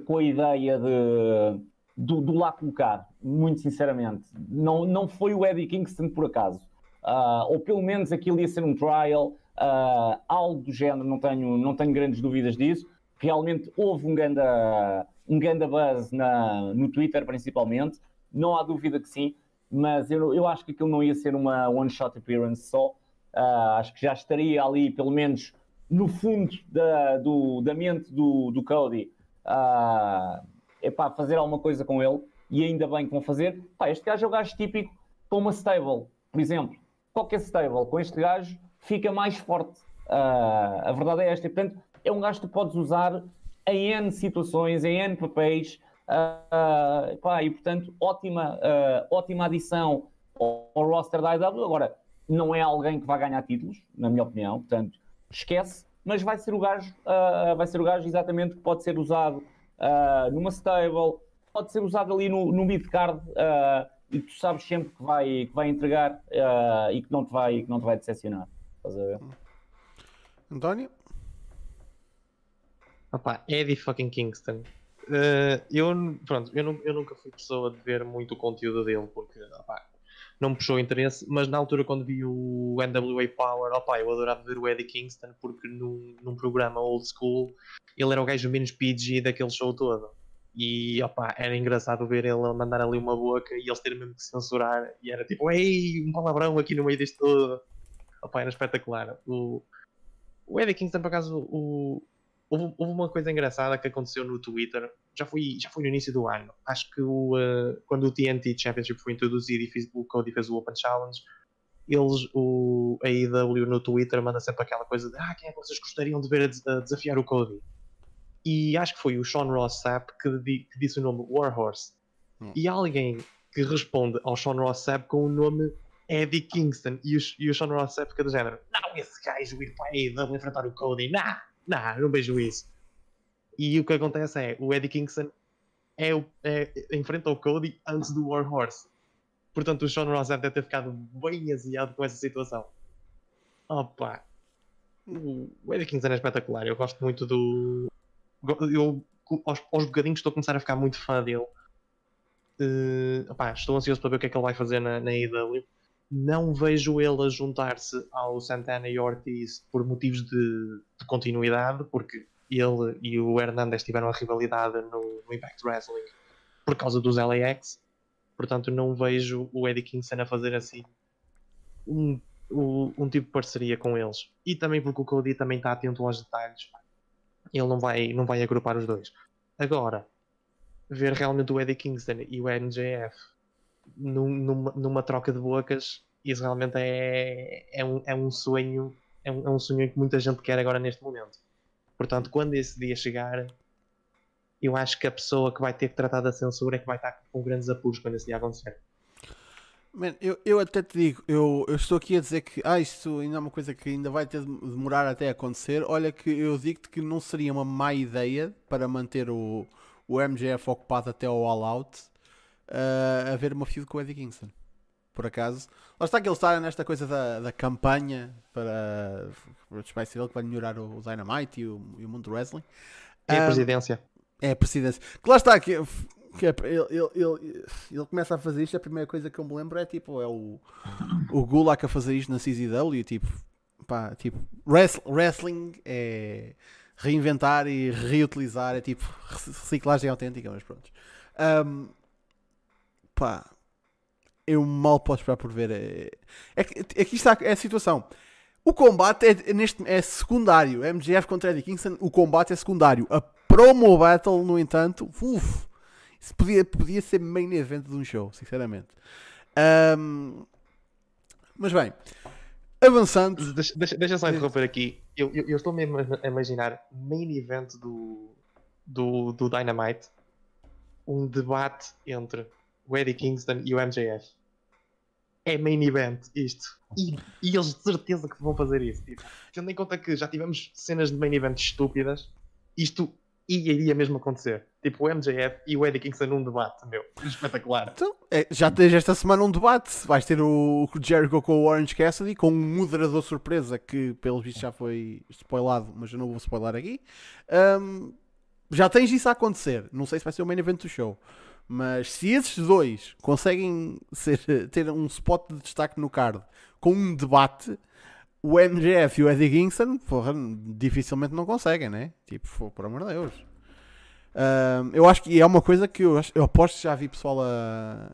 com a ideia de, do, do lá colocar, muito sinceramente. Não, não foi o Eddie Kingston por acaso. Uh, ou pelo menos aquilo ia ser um trial, uh, algo do género, não tenho, não tenho grandes dúvidas disso realmente houve um grande, um grande buzz na, no Twitter, principalmente. Não há dúvida que sim, mas eu, eu acho que aquilo não ia ser uma one-shot appearance só. Uh, acho que já estaria ali, pelo menos no fundo da, do, da mente do, do Cody, uh, para fazer alguma coisa com ele. E ainda bem que vão fazer. Pá, este gajo é o gajo típico para uma stable, por exemplo. Qualquer stable com este gajo fica mais forte. Uh, a verdade é esta. E, portanto, é um gajo que tu podes usar em N situações, em N papéis, uh, pá, e portanto, ótima, uh, ótima adição ao, ao roster da IW. Agora, não é alguém que vai ganhar títulos, na minha opinião, portanto, esquece, mas vai ser o gajo, vai ser o gajo exatamente que pode ser usado numa stable, pode ser usado ali no, no mid-card e tu sabes sempre que vai, que vai entregar e que não te vai, que não te vai decepcionar. Estás a ver? António? Opa, Eddie fucking Kingston. Uh, eu, pronto, eu, eu, nunca fui pessoa de ver muito o conteúdo dele porque opa, não me puxou interesse, mas na altura quando vi o NWA Power, opa, eu adorava ver o Eddie Kingston porque num, num programa old school ele era o gajo menos PG daquele show todo. E opa, era engraçado ver ele mandar ali uma boca e eles terem mesmo que censurar. E era tipo, ei, um palavrão aqui no meio disto todo. Opa, era espetacular. O, o Eddie Kingston, por acaso, o, houve, houve, uma coisa engraçada que aconteceu no Twitter, já foi, já foi no início do ano. Acho que o, uh, quando o TNT Championship foi introduzido e fez, o Cody fez o Open Challenge, eles, o AEW no Twitter manda sempre aquela coisa de ah, quem é que vocês gostariam de ver a, desafiar o Cody? E acho que foi o Sean Ross Sapp que, que disse o nome Warhorse. Hum. E alguém que responde ao Sean Ross Sapp com o nome Eddie Kingston. E o, e o Sean Ross Sapp fica do género: Não, esse gajo ir para a AEW enfrentar o Cody, não! Não, não vejo isso. E o que acontece é, o Eddie Kingston é, é, enfrenta o Cody antes do War Horse. Portanto, o Sean Ross deve ter ficado bem aziado com essa situação. Opa! O Eddie Kingston é espetacular. Eu gosto muito do. Eu, aos, aos bocadinhos, estou a começar a ficar muito fã dele. Uh, opa, estou ansioso para ver o que é que ele vai fazer na, AEW não vejo ele a juntar-se ao Santana e Ortiz por motivos de, de, continuidade, porque ele e o Hernandez tiveram a rivalidade no, no, Impact Wrestling por causa dos LAX. Portanto, não vejo o Eddie Kingston a fazer assim um, um, um tipo de parceria com eles. E também porque o Cody também está atento aos detalhes. Ele não vai, não vai agrupar os dois. Agora, ver realmente o Eddie Kingston e o MJF num, numa, numa troca de bocas, isso realmente é, é, um, é um sonho, é um, é um sonho que muita gente quer agora neste momento. Portanto, quando esse dia chegar, eu acho que a pessoa que vai ter que tratar da censura é que vai estar com grandes apuros quando esse dia acontecer. Man, eu, eu até te digo, eu, eu estou aqui a dizer que ah, isto ainda é uma coisa que ainda vai ter de demorar até acontecer. Olha que eu digo-te que não seria uma má ideia para manter o, o MJF ocupado até ao All Out uh, a ver uma feud com o Eddie Kingston. Por acaso. Lá está que ele está nesta coisa da, da campanha para. Vai ser ele que vai melhorar o Dynamite e o, e o mundo do wrestling. É a Um, presidência. é a presidência. Que lá está, que, que é- ele, ele, ele, ele começa a fazer isto, a primeira coisa que eu me lembro é tipo, é o, o Gulak a fazer isto na CZW, tipo, pá, tipo, wrest- wrestling é reinventar e reutilizar, é tipo, reciclagem autêntica, mas pronto. Ahm, pá, eu mal posso esperar por ver. É, é, é isto está, é a situação. O combate é, neste, é secundário. MJF contra Eddie Kingston, o combate é secundário. A promo battle, no entanto, uf, isso podia, podia ser main event de um show, sinceramente. Ahm, mas bem, avançando. Deixa, deixa- deixa só interromper aqui. Eu, eu, eu estou mesmo a imaginar main event do, do, do Dynamite um debate entre o Eddie Kingston e o MJF. É main event isto. E, e eles de certeza que vão fazer isso. Tipo, tendo em conta que já tivemos cenas de main event estúpidas, isto iria mesmo acontecer. Tipo, o MJF e o Eddie Kingston num debate, meu. Espetacular. Então, é, já tens esta semana um debate. Vais ter o, Jericho com o Orange Cassidy, com um moderador surpresa que, pelos vistos, já foi spoilado, mas eu não vou spoiler aqui. Ahm, já tens isso a acontecer. Não sei se vai ser o main event do show. Mas se esses dois conseguem ser, ter um spot de destaque no card com um debate, o MJF e o Eddie Kingston, porra, dificilmente não conseguem, né? Tipo, por amor de Deus. Ahm, eu acho que é uma coisa que eu, eu aposto que já vi pessoal a,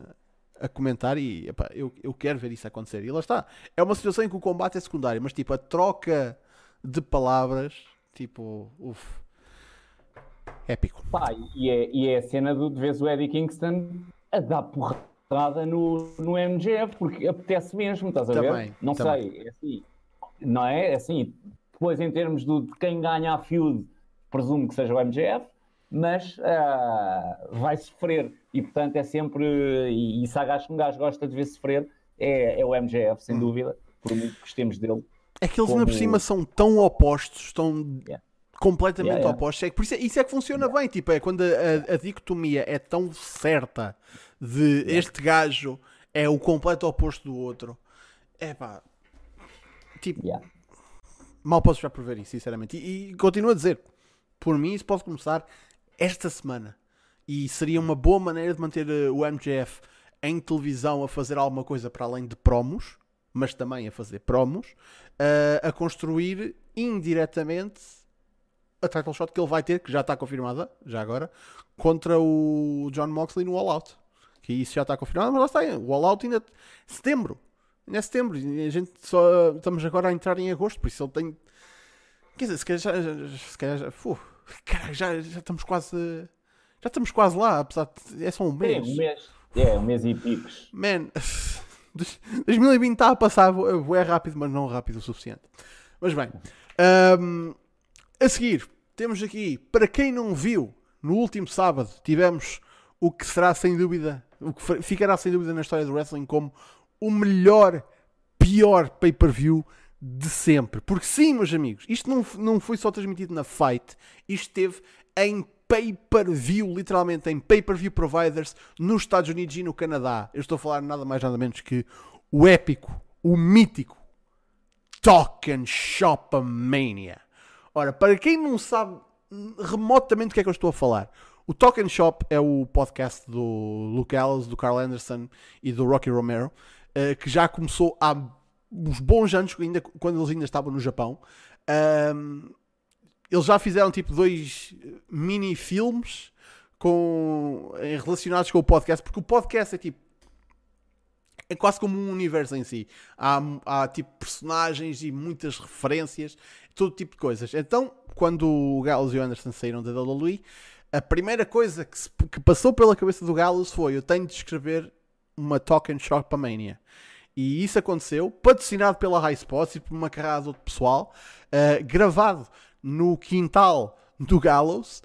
a comentar e epá, eu, eu quero ver isso acontecer. E lá está. É uma situação em que o combate é secundário, mas tipo, a troca de palavras, tipo, uff, épico. Pá, e é, e é a cena do, de vez o Eddie Kingston a dar porrada no, no MGF, porque apetece mesmo, estás a Também, ver? Não também. sei, é assim, não é? É assim, depois em termos do, de quem ganha a feud, presumo que seja o MGF, mas ah, vai sofrer, e portanto é sempre, e, e se há gajo que um gajo gosta de ver sofrer, é, é o MGF, Hum. sem dúvida, por muito que gostemos dele. É que eles ainda por Como- cima são tão opostos, tão Yeah. completamente Yeah, yeah. opostos. É que por isso, é- isso é que funciona bem. Tipo, é quando a, a- a dicotomia é tão certa de este gajo é o completo oposto do outro. É pá. Tipo, Yeah. mal posso já por ver isso, sinceramente. E, e continuo a dizer, por mim isso pode começar esta semana. E seria uma boa maneira de manter eh, o MJF em televisão a fazer alguma coisa para além de promos, mas também a fazer promos, eh, a construir indiretamente a title shot que ele vai ter, que já está confirmada, já agora, contra o John Moxley no All Out. Que isso já está confirmado, mas lá está, o All Out ainda setembro. Ainda é setembro, a gente só estamos agora a entrar em agosto, por isso ele tem. Quer dizer, se calhar já. Se calhar já. Fu, caralho, já, já estamos quase. Já estamos quase lá, apesar de. É só um É, mês. um mês, é, um mês e picos. Man, 2020 está a passar é rápido, mas não rápido o suficiente. Mas bem, ahm, a seguir, temos aqui, para quem não viu, no último sábado tivemos o que será sem dúvida, o que ficará sem dúvida na história do wrestling como o melhor, pior pay-per-view de sempre. Porque sim, meus amigos, isto não, não foi só transmitido na Fight, isto esteve em pay-per-view, literalmente em pay-per-view providers nos Estados Unidos e no Canadá. Eu estou a falar nada mais nada menos que o épico, o mítico Talk and Shop Mania. Ora, para quem não sabe remotamente do que é que eu estou a falar, o Talk and Shop é o podcast do Luke Ellis, do Carl Anderson e do Rocky Romero, eh, que já começou há uns bons anos, ainda, quando eles ainda estavam no Japão. Ahm, eles já fizeram tipo dois mini filmes com, eh, relacionados com o podcast, porque o podcast é tipo é quase como um universo em si. Há, há tipo personagens e muitas referências, todo tipo de coisas. Então, quando o Gallows e o Anderson saíram da WWE, a primeira coisa que, se- que passou pela cabeça do Gallows foi: eu tenho de escrever uma and Shop Mania. E isso aconteceu, patrocinado pela High Spots e por uma carrada de outro pessoal, uh, gravado no quintal do Gallows,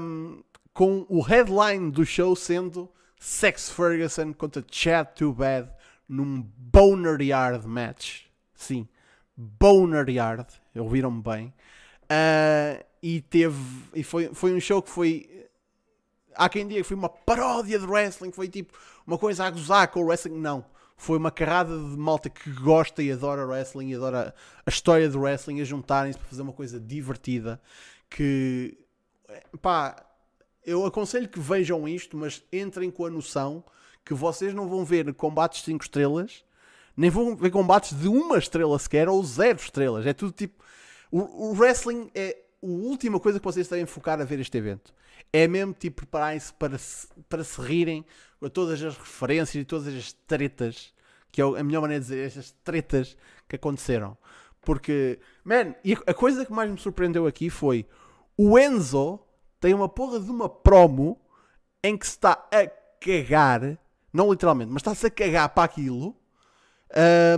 um, com o headline do show sendo Sex Ferguson contra Chad Too Bad num Boner Yard match. Sim, Boner Yard, ouviram-me bem. Uh, e teve e foi, foi um show que foi há quem diga que foi uma paródia de wrestling foi tipo uma coisa a gozar com o wrestling não, foi uma carrada de malta que gosta e adora wrestling e adora a história do wrestling a juntarem-se para fazer uma coisa divertida que pá, eu aconselho que vejam isto mas entrem com a noção que vocês não vão ver combates de 5 estrelas nem vão ver combates de uma estrela sequer ou zero estrelas, é tudo tipo o, o wrestling é a última coisa que vocês devem focar a ver este evento. É mesmo tipo prepararem-se para se, para se rirem com todas as referências e todas as tretas, que é a melhor maneira de dizer, estas tretas que aconteceram. Porque, man, e a coisa que mais me surpreendeu aqui foi o Enzo tem uma porra de uma promo em que se está a cagar, não literalmente, mas está-se a cagar para aquilo.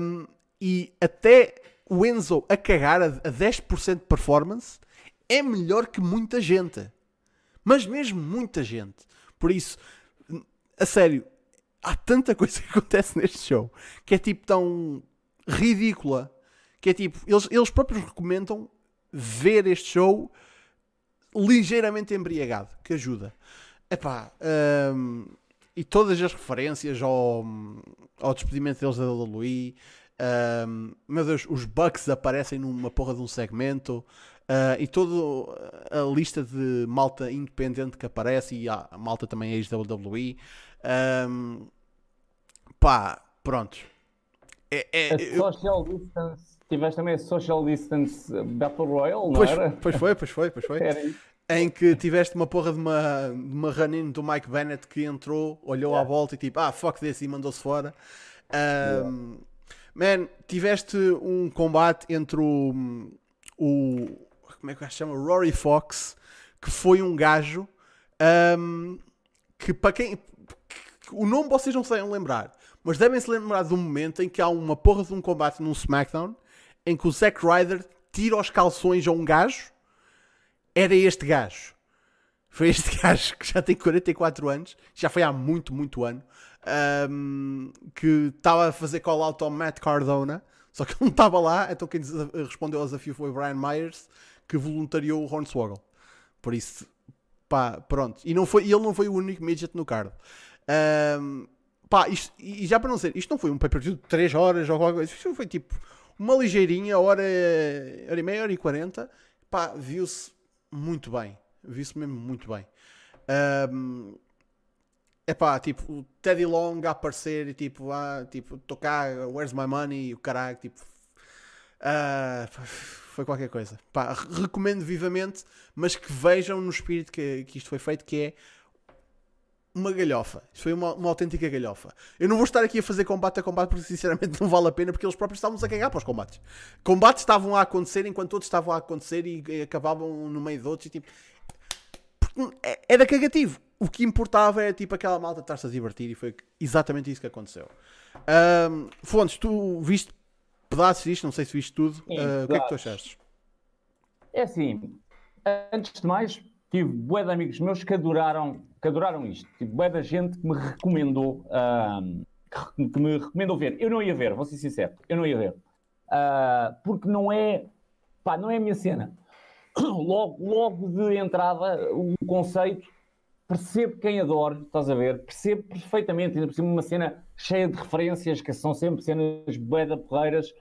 Um, e até o Enzo a cagar a, a 10% de performance é melhor que muita gente. Mas mesmo muita gente. Por isso, a sério, há tanta coisa que acontece neste show que é tipo tão ridícula que é tipo, eles, eles próprios recomendam ver este show ligeiramente embriagado, que ajuda. Epá, hum, e todas as referências ao, ao despedimento deles da WWE. Um, meu Deus, os Bucks aparecem numa porra de um segmento uh, e toda a lista de malta independente que aparece e a malta também é ex-WWE. Um, pá, pronto. É, é, A social distance, tiveste também a social distance Battle Royale, não pois, era? pois foi, pois foi, pois foi. Era isso. Em que tiveste uma porra de uma, de uma run-in do Mike Bennett que entrou, olhou à volta e tipo, ah, fuck this, e mandou-se fora. Um, Man, tiveste um combate entre o, o. Como é que se chama? Rory Fox, que foi um gajo um, que para quem. que o nome vocês não sabem lembrar, mas devem se lembrar de um momento em que há uma porra de um combate num SmackDown em que o Zack Ryder tira os calções a um gajo. Era este gajo. Foi este gajo que já tem 44 anos, já foi há muito, muito ano, um, que estava a fazer call out ao Matt Cardona, só que ele não estava lá, então quem respondeu ao desafio foi o Brian Myers, que voluntariou o Hornswoggle. Por isso, pá, pronto. E, não foi, ele não foi o único midget no card. Um, pá, isto- e já para não ser, isto não foi um pay-per-view de 3 horas ou coisa, isto foi tipo uma ligeirinha, hora, hora e meia, hora e 40. Pá, viu-se muito bem. Viu-se mesmo muito bem. Um, é pá, tipo, o Teddy Long a aparecer e tipo, ah, tipo, tocar Where's My Money e o caralho, tipo, ah, foi qualquer coisa. Pá, re- recomendo vivamente, mas que vejam no espírito que, que isto foi feito, que é uma galhofa. Isto foi uma, uma autêntica galhofa. Eu não vou estar aqui a fazer combate a combate porque sinceramente não vale a pena porque eles próprios estavam a cagar para os combates. Combates estavam a acontecer enquanto outros estavam a acontecer e, e acabavam no meio de outros e tipo. porque é- Era cagativo. O que importava era tipo aquela malta estar-se a divertir e foi exatamente isso que aconteceu. Ahm, Fontes, tu viste pedaços disto, não sei se viste tudo. Sim, Ah, o que é que tu achaste? É assim, antes de mais, tive bué de amigos meus que adoraram, que adoraram isto. Tive bué da gente que me recomendou, ahm, que me recomendou ver. Eu não ia ver, vou ser sincero, eu não ia ver. Ah, porque não é, pá, não é a minha cena. Logo, logo de entrada, o conceito, percebo quem adora, estás a ver? Percebo perfeitamente, ainda por cima uma cena cheia de referências, que são sempre cenas bué porreiras.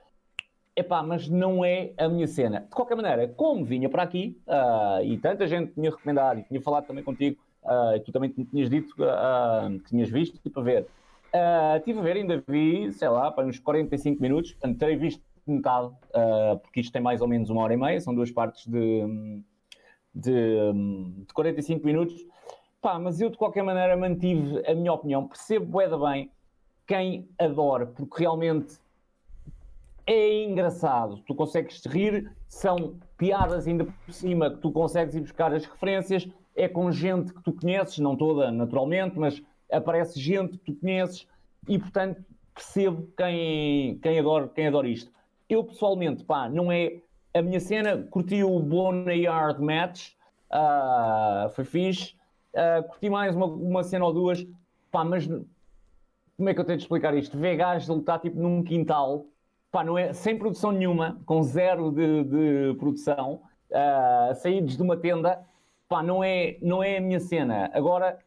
Epá, mas não é a minha cena. De qualquer maneira, como vinha para aqui, ah, e tanta gente tinha recomendado, e tinha falado também contigo, ah, e tu também tinhas dito ah, que tinhas visto, tipo a ver. Ah, estive a ver, ainda vi, sei lá, para uns 45 minutos, portanto terei visto metade, ah, porque isto tem mais ou menos uma hora e meia, são duas partes de, de, de 45 minutos. Pá, mas eu de qualquer maneira mantive a minha opinião, percebo bué da bem quem adora, porque realmente é engraçado, tu consegues te rir, são piadas ainda por cima. Que tu consegues ir buscar as referências, é com gente que tu conheces, não toda naturalmente, mas aparece gente que tu conheces e, portanto, percebo quem, quem, adora, quem adora isto. Eu, pessoalmente, pá, não é a minha cena, curti o Boneyard Match, uh, foi fixe, uh, curti mais uma, uma cena ou duas, pá, mas como é que eu tenho de explicar isto? Ver gajos lutar tipo num quintal, pá, não é, sem produção nenhuma, com zero de, de produção, uh, saídos de uma tenda, pá, não é, não é a minha cena. Agora,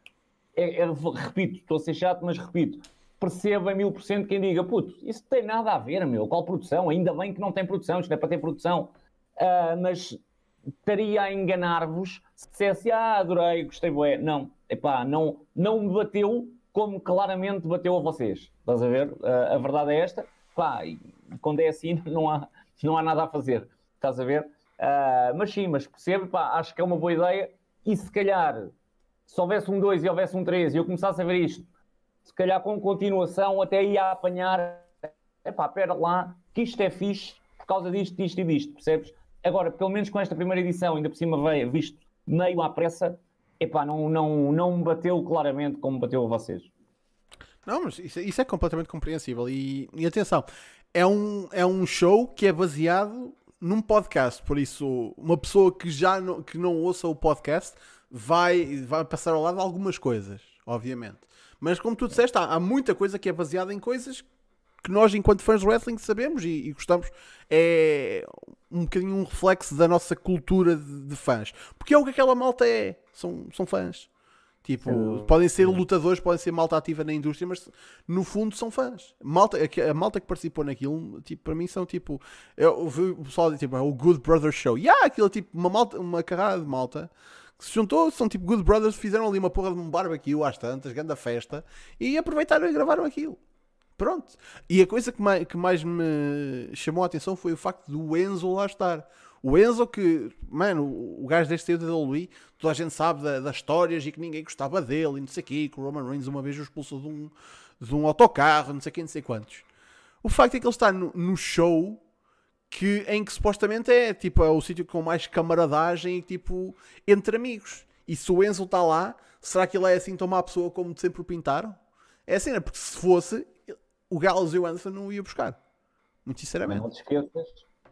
é, é, repito, estou a ser chato, mas repito, perceba a mil por cento quem diga, puto, isso tem nada a ver, meu, qual produção? Ainda bem que não tem produção, isto não é para ter produção. Uh, mas estaria a enganar-vos se dissesse, ah, adorei, gostei, bué. Não, epá, não, não me bateu como claramente bateu a vocês. Estás a ver? Uh, a verdade é esta. Pá, quando é assim, não há, não há nada a fazer. Estás a ver? Uh, mas sim, mas percebo, pá, acho que é uma boa ideia. E se calhar, se houvesse um 2 e houvesse um 3 e eu começasse a ver isto, se calhar com continuação, até ia apanhar, epá, pera lá, que isto é fixe por causa disto, disto e disto, percebes? Agora, pelo menos com esta primeira edição, ainda por cima veio visto meio à pressa, epá, não, não, não bateu claramente como bateu a vocês. Não, mas isso, isso é completamente compreensível. E, e, atenção, é um, é um show que é baseado num podcast. Por isso, uma pessoa que já não, que não ouça o podcast vai, vai passar ao lado algumas coisas, obviamente. Mas como tu disseste, há, há muita coisa que é baseada em coisas que nós, enquanto fãs de wrestling, sabemos e, e gostamos. É um bocadinho um reflexo da nossa cultura de, de, fãs. Porque é o que aquela malta é. São, são fãs. Tipo, Eu... podem ser lutadores, podem ser malta ativa na indústria, mas no fundo são fãs. Malta, a malta que participou naquilo, tipo, para mim são tipo. Eu ouvi o pessoal dizer, tipo, é o Good Brothers Show. E yeah, aquilo é tipo uma, malta, uma carrada de malta que se juntou, são tipo Good Brothers, fizeram ali uma porra de um barbecue às tantas, grande festa, e aproveitaram e gravaram aquilo. Pronto. E a coisa que mais, que mais me chamou a atenção foi o facto do Enzo lá estar. O Enzo que, mano, o gajo deste tempo da WWE, toda a gente sabe da, das histórias e que ninguém gostava dele e não sei o quê, que o Roman Reigns uma vez o expulsou de um, de um autocarro, não sei quê, não sei quantos. O facto é que ele está no, no show que, em que supostamente é tipo é o sítio com mais camaradagem e tipo entre amigos. E se o Enzo está lá, será que ele é assim tão má pessoa como sempre o pintaram? É assim, né? Porque se fosse, o Gallows e o Anderson não ia buscar. Muito sinceramente. Não te esqueças,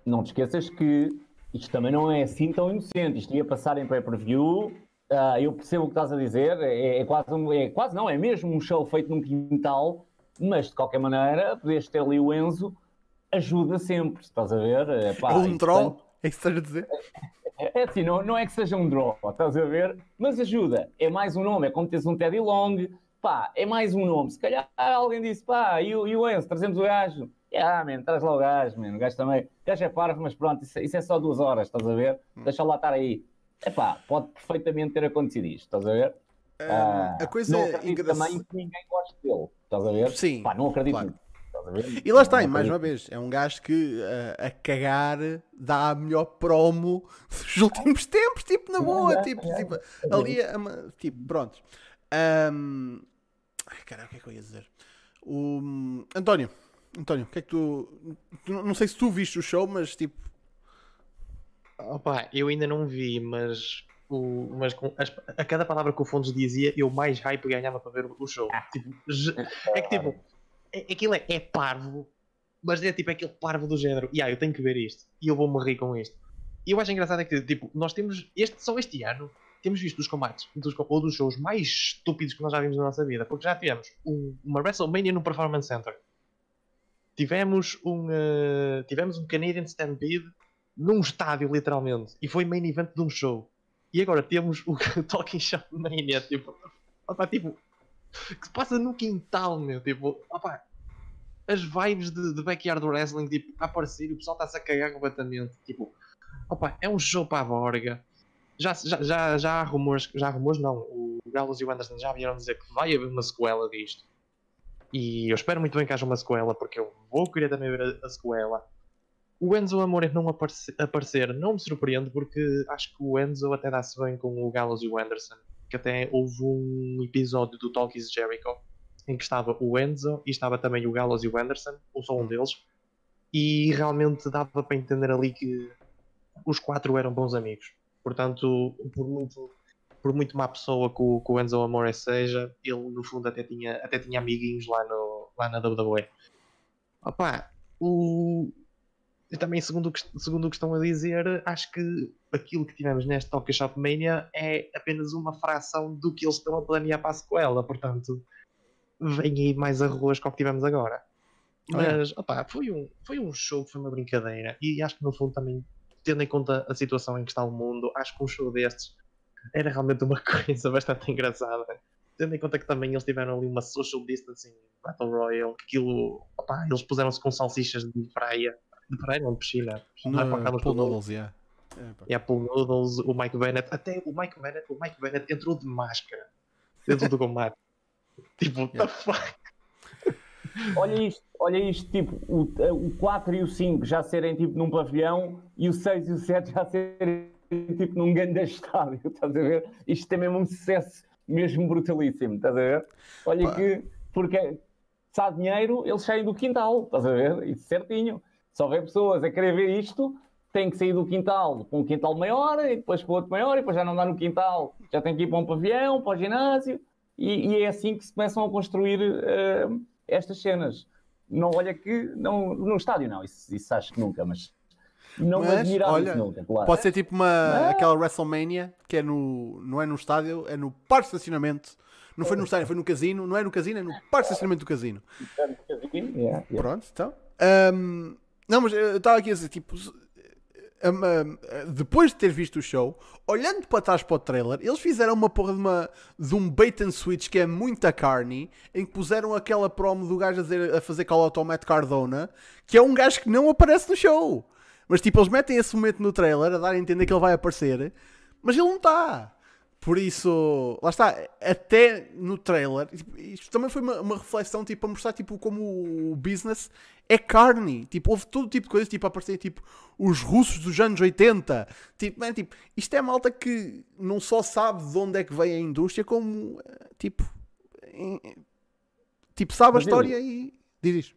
não te esqueças que isto também não é assim tão inocente. Isto ia passar em pay-per-view. Uh, eu percebo o que estás a dizer. É, é, quase um, é quase não, é mesmo um show feito num quintal. Mas de qualquer maneira, podias ter ali o Enzo, ajuda sempre, estás a ver? É, pá, é um draw, é isso que estás a dizer? É, é assim, não, não é que seja um draw, estás a ver? Mas ajuda, é mais um nome, é como tens um Teddy Long, pá, é mais um nome. Se calhar alguém disse, pá, e, e o Enzo, trazemos o gajo. Ah, man, traz lá o gajo, man. o gajo também. O gajo é parvo, mas pronto, isso, isso, é só duas horas, estás a ver? Hum. Deixa lá estar aí. É pá, pode perfeitamente ter acontecido isto, estás a ver? Ah, a coisa não acredito também que ninguém goste dele, estás a ver? Sim. Pá, não acredito. Claro. E lá está, mais uma vez, é um gajo que a, a cagar dá a melhor promo dos últimos tempos, tipo, na boa, tipo, tipo ali, tipo, pronto. Um, Ai, caralho, o que é que eu ia dizer? O, António, António, o que é que tu, tu, Não sei se tu viste o show, mas tipo. Opa, eu ainda não vi, mas. O, mas com, as, a cada palavra que o Fontes dizia, eu mais hype ganhava para ver o show. Ah. Tipo, é que tipo, é, aquilo é, é, parvo, mas é tipo aquele parvo do género. E ah, eu tenho que ver isto. E eu vou morrer com isto. E eu acho engraçado é que, tipo, nós temos. Este, só este ano temos visto os combates dos, ou dos shows mais estúpidos que nós já vimos na nossa vida, porque já tivemos um, uma WrestleMania no Performance Center, tivemos um, uh, tivemos um Canadian Stampede num estádio, literalmente, e foi main event de um show. E agora temos o Talking Shop Mania, tipo, opa, tipo, que se passa no quintal, meu, tipo, opa, as vibes de, de backyard wrestling, tipo, a aparecer o pessoal está-se a cagar completamente, tipo, opa, é um show para a borga já, já, já, há rumores, já há rumores não, o Gallows e o Anderson já vieram dizer que vai haver uma sequela disto. E eu espero muito bem que haja uma sequela, porque eu vou querer também ver a, a sequela. O Enzo Amore não aparecer, aparecer não me surpreende, porque acho que o Enzo até dá-se bem com o Gallows e o Anderson. Que até houve um episódio do Talkies Jericho em que estava o Enzo e estava também o Gallows e o Anderson, ou só um deles, e realmente dava para entender ali que os quatro eram bons amigos. Portanto, por muito por muito má pessoa que o, que o Enzo Amore seja, ele no fundo até tinha, até tinha amiguinhos lá, no, lá na WWE. Opa, o, e também, segundo o, que, segundo o que estão a dizer, acho que aquilo que tivemos neste Tokyo Shop Mania é apenas uma fração do que eles estão a planear para a sequela. Portanto, vem aí mais arroz que o que tivemos agora. Mas, opa, foi um, foi um show, foi uma brincadeira. E acho que no fundo também, tendo em conta a situação em que está o mundo, acho que um show destes era realmente uma coisa bastante engraçada. Tendo em conta que também eles tiveram ali uma social distancing Battle Royale, que aquilo, opa, eles puseram-se com salsichas de praia de praia, não de piscina. Não, é Pool Noodles, yeah. É, Pool Noodles, o Mike Bennett, até o Mike Bennett, o Mike Bennett entrou de máscara dentro do combate. tipo, what the fuck? Olha isto, olha isto, tipo, o, o 4 e o 5 já serem tipo num pavilhão e o 6 e o 7 já serem tipo num grande estádio, estás a ver? Isto é mesmo um sucesso mesmo brutalíssimo, estás a ver? Olha Pá. que, porque se há dinheiro, eles saem do quintal, estás a ver? Isso certinho. Se houver pessoas a querer ver isto, tem que sair do quintal para um quintal maior, e depois para outro maior, e depois já não dá no quintal, já tem que ir para um pavilhão, para o ginásio, e, e é assim que se começam a construir uh, estas cenas. Não olha que não, no estádio não, isso, isso acho que nunca, mas não mas, olha, nunca, claro. Pode ser tipo uma, mas... aquela WrestleMania que é no, não é no estádio, é no parque de estacionamento. Não foi no estádio, foi no casino. Não é no casino, é no parque de estacionamento do casino. Yeah, yeah. Pronto, então. Um, não, mas eu estava aqui a dizer, tipo, depois de ter visto o show, olhando para trás para o trailer, eles fizeram uma porra de, uma, de um bait and switch que é muita carne, em que puseram aquela promo do gajo a, dizer, a fazer call out ao Matt Cardona, que é um gajo que não aparece no show. Mas tipo, eles metem esse momento no trailer a dar a entender que ele vai aparecer, mas ele não está. Por isso, lá está, até no trailer, tipo, isto também foi uma, uma reflexão tipo, para mostrar tipo, como o business é carne. Tipo, houve todo tipo de coisas, tipo, a aparecer tipo, os russos dos anos 80. Tipo, man, tipo, isto é malta que não só sabe de onde é que vem a indústria, como tipo, em, tipo sabe a história e diz isto.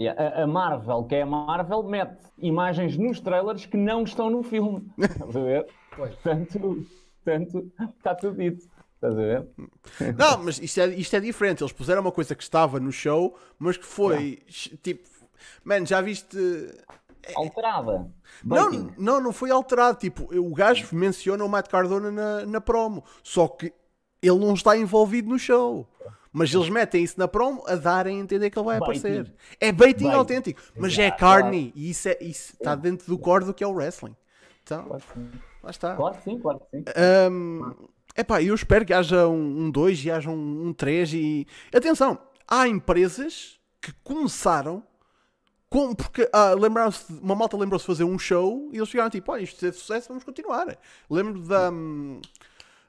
Yeah, a Marvel, que é a Marvel, mete imagens nos trailers que não estão no filme. Estás a ver? Portanto Portanto, está tudo dito. Estás a ver? Não, mas isto é, isto é diferente. Eles puseram uma coisa que estava no show, mas que foi tipo. Man, já viste. Alterada. Não, não, não foi alterado. Tipo, o gajo menciona o Matt Cardona na, na promo. Só que ele não está envolvido no show. Mas eles metem isso na promo a darem a entender que ele vai baiting. aparecer. É baiting, baiting. autêntico. Mas é carne. E isso, é, isso está dentro do core do que é o wrestling. Então. Lá está. Claro que sim, claro que sim. Um, epá, eu espero que haja um 2 um e haja um 3 um e. Atenção, há empresas que começaram com, porque ah, lembraram-se, uma malta lembrou-se de fazer um show e eles ficaram tipo, olha, isto é sucesso, vamos continuar. Lembro da um,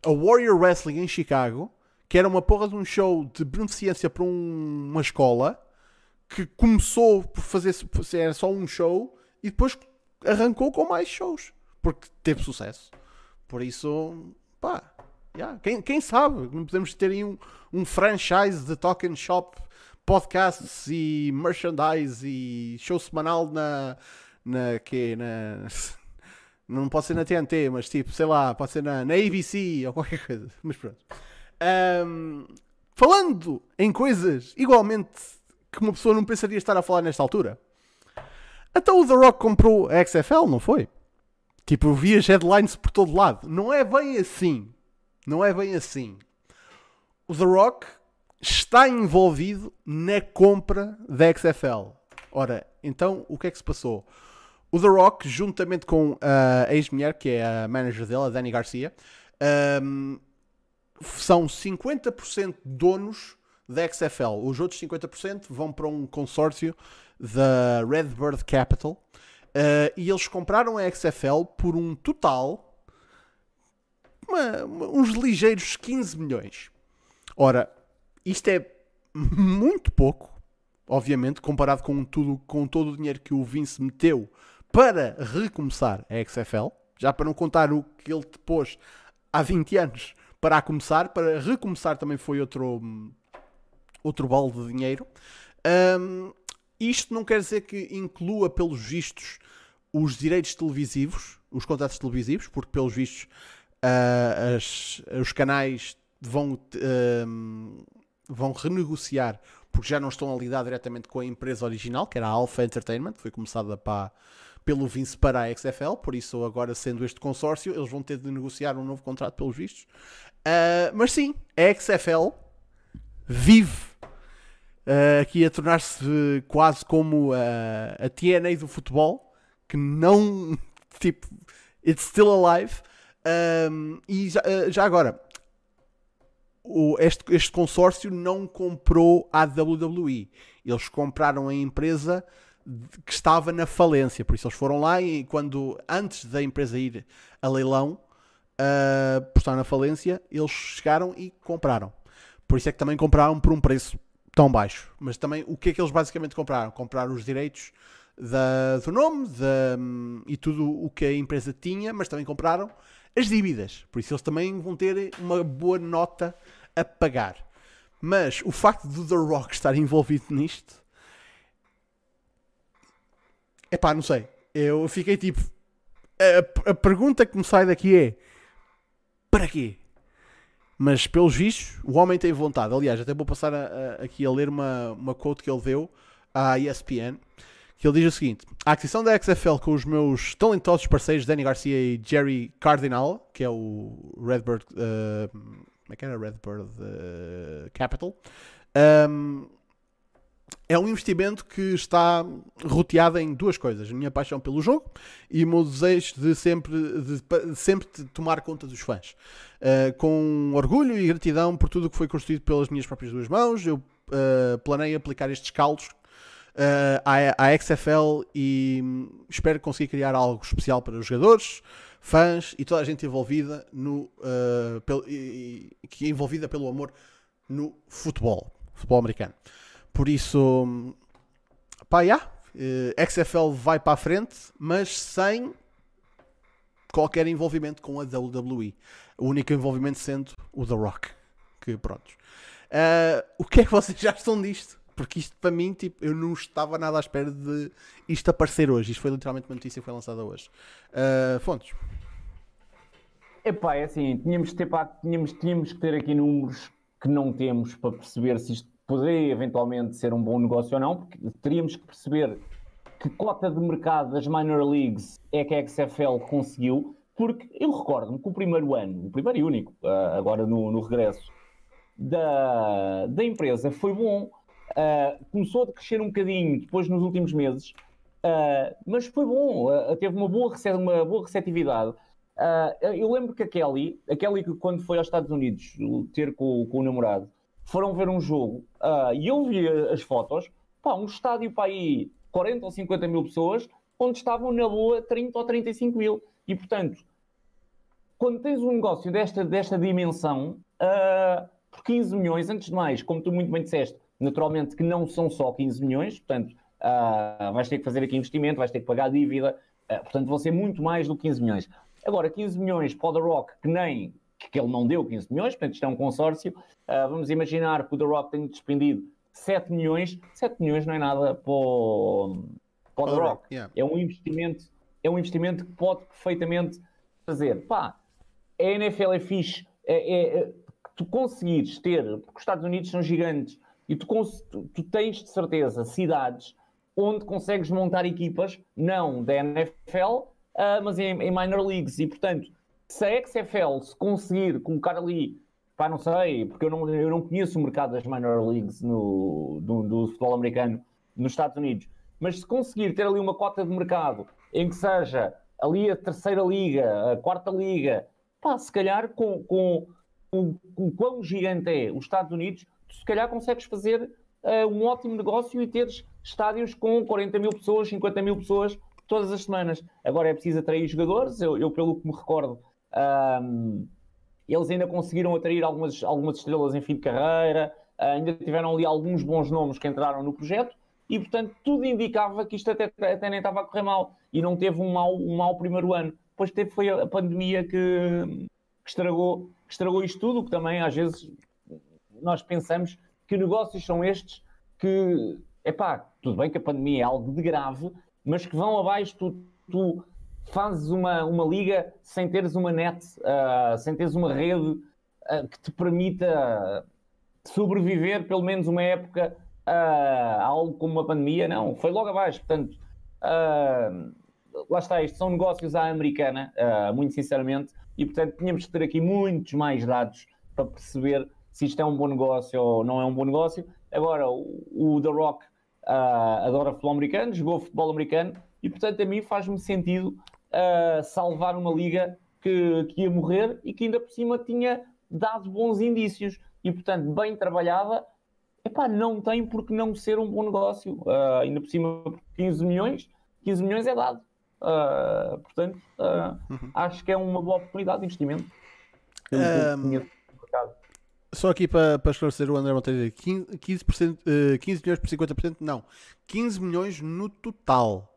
a Warrior Wrestling em Chicago, que era uma porra de um show de beneficência para um, uma escola que começou por fazer era só um show e depois arrancou com mais shows porque teve sucesso. Por isso, pá, yeah, quem, quem sabe? Podemos ter aí um, um franchise de Talking Shop, podcasts e merchandise e show semanal na. na que na não pode ser na TNT, mas tipo, sei lá, pode ser na, na ABC ou qualquer coisa. Mas pronto. Um, falando em coisas igualmente que uma pessoa não pensaria estar a falar nesta altura. Até o The Rock comprou a XFL, não foi? Tipo, eu via headlines por todo lado. Não é bem assim. Não é bem assim. O The Rock está envolvido na compra da XFL. Ora, então o que é que se passou? O The Rock, juntamente com a ex-mulher, que é a manager dele, a Dani Garcia, um, são 50% donos da XFL. Os outros 50% vão para um consórcio da Redbird Capital, Uh, e eles compraram a XFL por um total uma, uma, uns ligeiros 15 milhões. Ora, isto é muito pouco, obviamente, comparado com, tudo, com todo o dinheiro que o Vince meteu para recomeçar a XFL, já para não contar o que ele depois há 20 anos para a começar, para recomeçar também foi outro, outro balde de dinheiro. Um, isto não quer dizer que inclua, pelos vistos, os direitos televisivos, os contratos televisivos, porque, pelos vistos, uh, as, os canais vão, uh, vão renegociar porque já não estão a lidar diretamente com a empresa original, que era a Alpha Entertainment, que foi começada para, pelo Vince para a XFL, por isso agora sendo este consórcio, eles vão ter de negociar um novo contrato pelos vistos. Uh, mas sim, a XFL vive uh, aqui a tornar-se quase como a TNA do futebol, que não, tipo, it's still alive. Um, e já, uh, já agora, o, este, este consórcio não comprou a WWE. Eles compraram a empresa que estava na falência. Por isso eles foram lá e quando, antes da empresa ir a leilão, uh, por estar na falência, eles chegaram e compraram. Por isso é que também compraram por um preço tão baixo. Mas também, o que é que eles basicamente compraram? Compraram os direitos da, do nome da, e tudo o que a empresa tinha, mas também compraram as dívidas. Por isso eles também vão ter uma boa nota a pagar. Mas o facto do The Rock estar envolvido nisto. É pá, não sei. Eu fiquei tipo. A, a, pergunta que me sai daqui é: para quê? Mas pelos vistos, o homem tem vontade. Aliás, até vou passar a, a, aqui a ler uma, uma quote que ele deu à ESPN que ele diz o seguinte: a aquisição da XFL com os meus talentosos parceiros Danny Garcia e Jerry Cardinal, que é o Redbird, uh, como é que era? Redbird uh, Capital, um, é um investimento que está roteado em duas coisas: a minha paixão pelo jogo e o meu desejo de sempre, de, sempre tomar conta dos fãs. Uh, com orgulho e gratidão por tudo o que foi construído pelas minhas próprias duas mãos, eu uh, planeio aplicar estes caldos à, à XFL e hum, espero conseguir criar algo especial para os jogadores, fãs e toda a gente envolvida no uh, pel, e, que é envolvida pelo amor no futebol, futebol americano. Por isso, hum, pá, yeah, uh, XFL vai para a frente, mas sem qualquer envolvimento com a WWE. O único envolvimento sendo o The Rock. Que pronto. Uh, o que é que vocês já estão disto? Porque isto para mim, tipo, eu não estava nada à espera de isto aparecer hoje. Isto foi literalmente uma notícia que foi lançada hoje. Uh, fontes. Epá, é assim, tínhamos, ter, pá, tínhamos, tínhamos que ter aqui números que não temos para perceber se isto poderia eventualmente ser um bom negócio ou não, porque teríamos que perceber que cota de mercado das minor leagues é que a XFL conseguiu, porque eu recordo-me que o primeiro ano, o primeiro e único, uh, agora no, no regresso da, da empresa, foi bom Uh, começou a crescer um bocadinho depois nos últimos meses, uh, mas foi bom, uh, teve uma boa, uma boa receptividade. eu lembro que a Kelly, a Kelly que quando foi aos Estados Unidos ter com, com o namorado, foram ver um jogo e eu vi as fotos, pá, um estádio para aí 40 ou 50 mil pessoas, onde estavam na boa 30 ou 35 mil. E portanto, quando tens um negócio desta, desta dimensão, por 15 milhões, antes de mais, como tu muito bem disseste, naturalmente que não são só 15 milhões, portanto, uh, vais ter que fazer aqui investimento, vais ter que pagar dívida, uh, portanto, vão ser muito mais do que 15 milhões. Agora, 15 milhões para o The Rock, que nem que ele não deu 15 milhões, portanto, isto é um consórcio, uh, vamos imaginar que o The Rock tem despendido 7 milhões, 7 milhões não é nada para o, para o The Rock. Yeah. É um investimento, é um investimento que pode perfeitamente fazer. Pá, a NFL é fixe, é, é, é, tu conseguires ter, porque os Estados Unidos são gigantes, e tu, tu, tens de certeza cidades onde consegues montar equipas, não da NFL, uh, ah, mas em, em, minor leagues. E portanto, se a XFL se conseguir colocar ali, pá, não sei, porque eu não, eu não conheço o mercado das minor leagues no, do, do futebol americano nos Estados Unidos, mas se conseguir ter ali uma cota de mercado em que seja ali a terceira liga, a quarta liga, pá, se calhar com, com, com, com o quão gigante é os Estados Unidos, se calhar consegues fazer uh, um ótimo negócio e teres estádios com 40 mil pessoas, 50 mil pessoas todas as semanas. Agora é preciso atrair jogadores, eu, eu pelo que me recordo, um, eles ainda conseguiram atrair algumas, algumas estrelas em fim de carreira, uh, ainda tiveram ali alguns bons nomes que entraram no projeto e, portanto, tudo indicava que isto até, até nem estava a correr mal e não teve um mau, um mau primeiro ano. Depois teve foi a pandemia que, que estragou, que estragou isto tudo, que também às vezes nós pensamos que negócios são estes que, epá, tudo bem que a pandemia é algo de grave, mas que vão abaixo, tu, tu fazes uma, uma liga sem teres uma net, uh, sem teres uma rede uh, que te permita sobreviver pelo menos uma época a algo como uma pandemia? Não, foi logo abaixo. Portanto, lá está, isto são negócios à americana, muito sinceramente, e portanto tínhamos que ter aqui muitos mais dados para perceber se isto é um bom negócio ou não é um bom negócio. Agora, o, o The Rock uh, adora futebol americano, jogou futebol americano e, portanto, a mim faz-me sentido uh, salvar uma liga que, que ia morrer e que ainda por cima tinha dado bons indícios e, portanto, bem trabalhada. Epá, não tem por que não ser um bom negócio. Uh, ainda por cima, 15 milhões, 15 milhões é dado. Uh, portanto, uh, uhum. acho que é uma boa oportunidade de investimento. Um, só aqui para, para esclarecer o André Monteiro, 15, 15%, uh, 15 milhões por 50%, não. 15 milhões no total.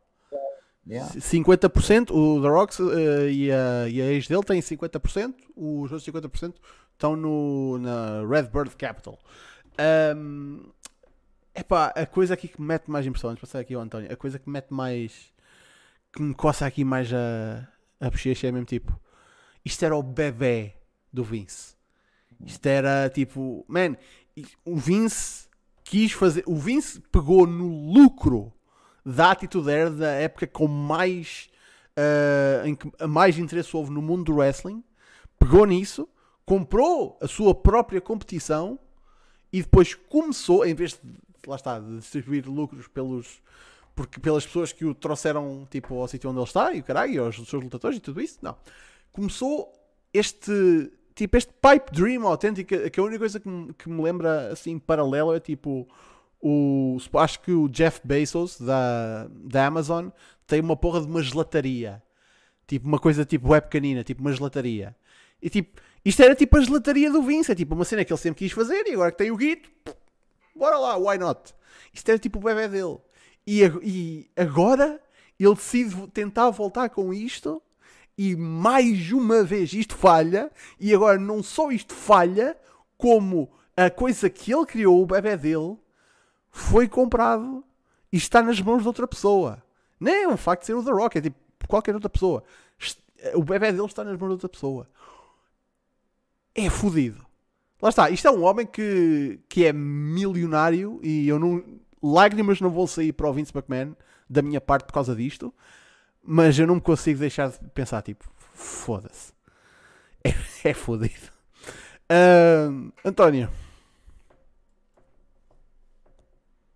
Yeah. 50%, o The Rocks uh, e, a, e a ex dele têm 50%, os outros 50% estão no, na Redbird Capital. Um, epá, a coisa aqui que me mete mais impressão, antes de passar aqui ao António, a coisa que me mete mais. que me coça aqui mais a, a bochecha é mesmo tipo. Isto era o bebê do Vince. Isto era tipo, man, o Vince quis fazer. O Vince pegou no lucro da atitude era da época com mais. Uh, em que mais interesse houve no mundo do wrestling, pegou nisso, comprou a sua própria competição e depois começou, em vez de, lá está, de distribuir lucros pelos, porque, pelas pessoas que o trouxeram tipo, ao sítio onde ele está e o caralho, e aos seus lutadores e tudo isso, não. Começou este tipo, este pipe dream autêntico, que a única coisa que me, que me lembra assim paralelo é tipo o, acho que o Jeff Bezos da, da Amazon tem uma porra de uma gelataria. Tipo, uma coisa tipo web pequenina, tipo uma gelataria. E tipo, isto era tipo a gelataria do Vince, é tipo uma cena que ele sempre quis fazer e agora que tem o guito, bora lá, why not? Isto era tipo o bebê dele. E, e agora ele decide tentar voltar com isto e mais uma vez isto falha, e agora não só isto falha, como a coisa que ele criou, o bebê dele, foi comprado e está nas mãos de outra pessoa. Nem é um facto de ser o The Rock, é tipo qualquer outra pessoa. O bebê dele está nas mãos de outra pessoa. É fodido. Lá está, isto é um homem que, que é milionário e eu não. Lágrimas não vou sair para o Vince McMahon da minha parte por causa disto. Mas eu não me consigo deixar de pensar, tipo, foda-se. É, é fodido. Uh, António.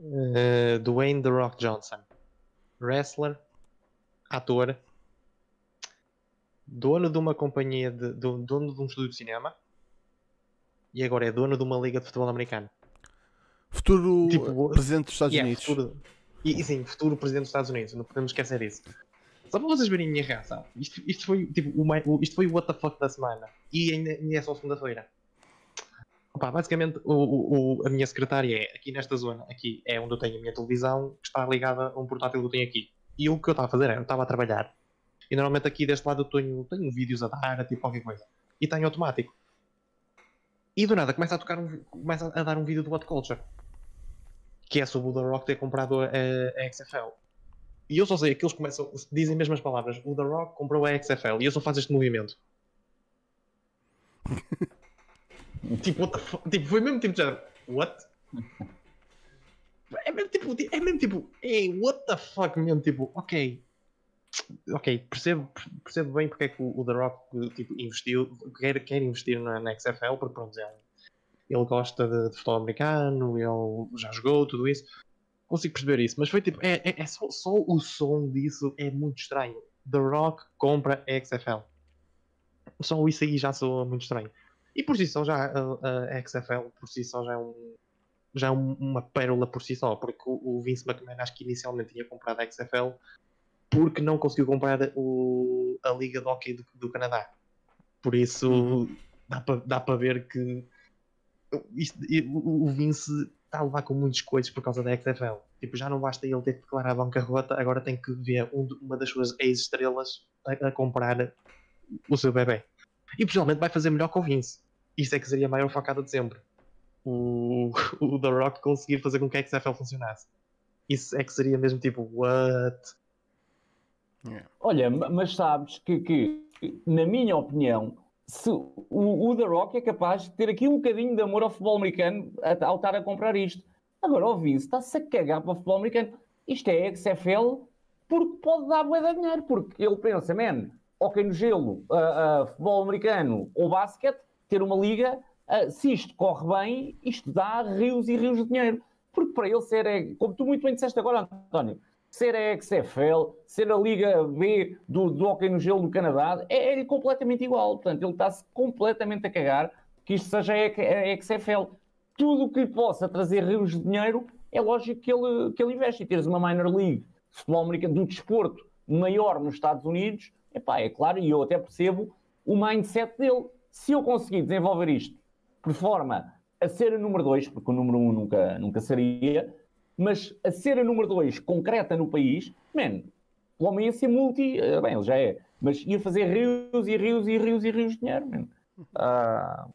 Uh, Dwayne The Rock Johnson. Wrestler, ator, dono de uma companhia, de, de, dono de um estúdio de cinema e agora é dono de uma liga de futebol americano. Futuro tipo, presidente dos Estados yeah, Unidos. Futuro, e, e, sim, futuro presidente dos Estados Unidos. Não podemos esquecer isso. Só para vocês verem a minha reação. Isto, isto foi tipo o, isto foi o WTF da semana. E ainda, ainda é só segunda-feira. basicamente o, o, a minha secretária é aqui nesta zona, aqui é onde eu tenho a minha televisão, que está ligada a um portátil que eu tenho aqui. E o que eu estava a fazer era, eu estava a trabalhar. E normalmente aqui deste lado eu tenho, tenho vídeos a dar, tipo qualquer coisa. E está em automático. E do nada começa a tocar um, começa a dar um vídeo do What Culture. Que é sobre o The Rock ter comprado a, a XFL. E eu só sei que eles começam, dizem as mesmas palavras. O The Rock comprou a XFL e eu só faço este movimento. tipo, what the fuck? Tipo, foi mesmo tipo já. What? É mesmo tipo, é mesmo tipo, hey, what the fuck mesmo, tipo, ok. Ok, percebo, percebo bem porque é que o, o The Rock tipo, investiu, quer, quer investir na, na XFL, porque pronto, ele, ele gosta de, de futebol americano, ele já jogou, tudo isso consigo perceber isso, mas foi tipo, é, é, é só, só, o som disso é muito estranho. The Rock compra a XFL. Só isso aí já soa muito estranho. E por si só já a, a XFL por si só já é um já é uma pérola por si só, porque o, o Vince McMahon acho que inicialmente tinha comprado a XFL porque não conseguiu comprar o, a Liga de Hockey do, do Canadá. Por isso uhum. dá para dá ver que isto, o Vince está a levar com muitos coisas por causa da XFL. Tipo, já não basta ele ter que declarar a bancarrota, agora tem que ver um, uma das suas ex-estrelas a, a, comprar o seu bebê. E possivelmente vai fazer melhor que o Vince. Isso é que seria a maior facada de sempre. O, o The Rock conseguir fazer com que a XFL funcionasse. Isso é que seria mesmo tipo, what? Yeah. Olha, ma- mas sabes que, que, na minha opinião, se o, o The Rock é capaz de ter aqui um bocadinho de amor ao futebol americano ao estar a comprar isto. Agora, o Vince está-se a cagar para o futebol americano. Isto é XFL porque pode dar bué de dinheiro. Porque ele pensa, man, ok no gelo, ah, ah, futebol americano ou basquete, ter uma liga, ah, se isto corre bem, isto dá rios e rios de dinheiro. Porque para ele ser, é, como tu muito bem disseste agora, António, ser a XFL, ser a Liga B do, do Hockey no Gelo do Canadá, é, é completamente igual. Portanto, ele está-se completamente a cagar que isto seja a, a XFL. Tudo o que possa trazer rios de dinheiro, é lógico que ele, que ele investe. E teres uma minor league de futebol americano, do desporto maior nos Estados Unidos, epá, é claro, e eu até percebo o mindset dele. Se eu conseguir desenvolver isto por forma a ser a número 2, porque o número 1 um nunca, nunca seria, mas a ser a número 2 concreta no país, man, o homem ia ser multi, eh, bem, ele já é, mas ia fazer rios e rios e rios e rios de dinheiro, man. Ah,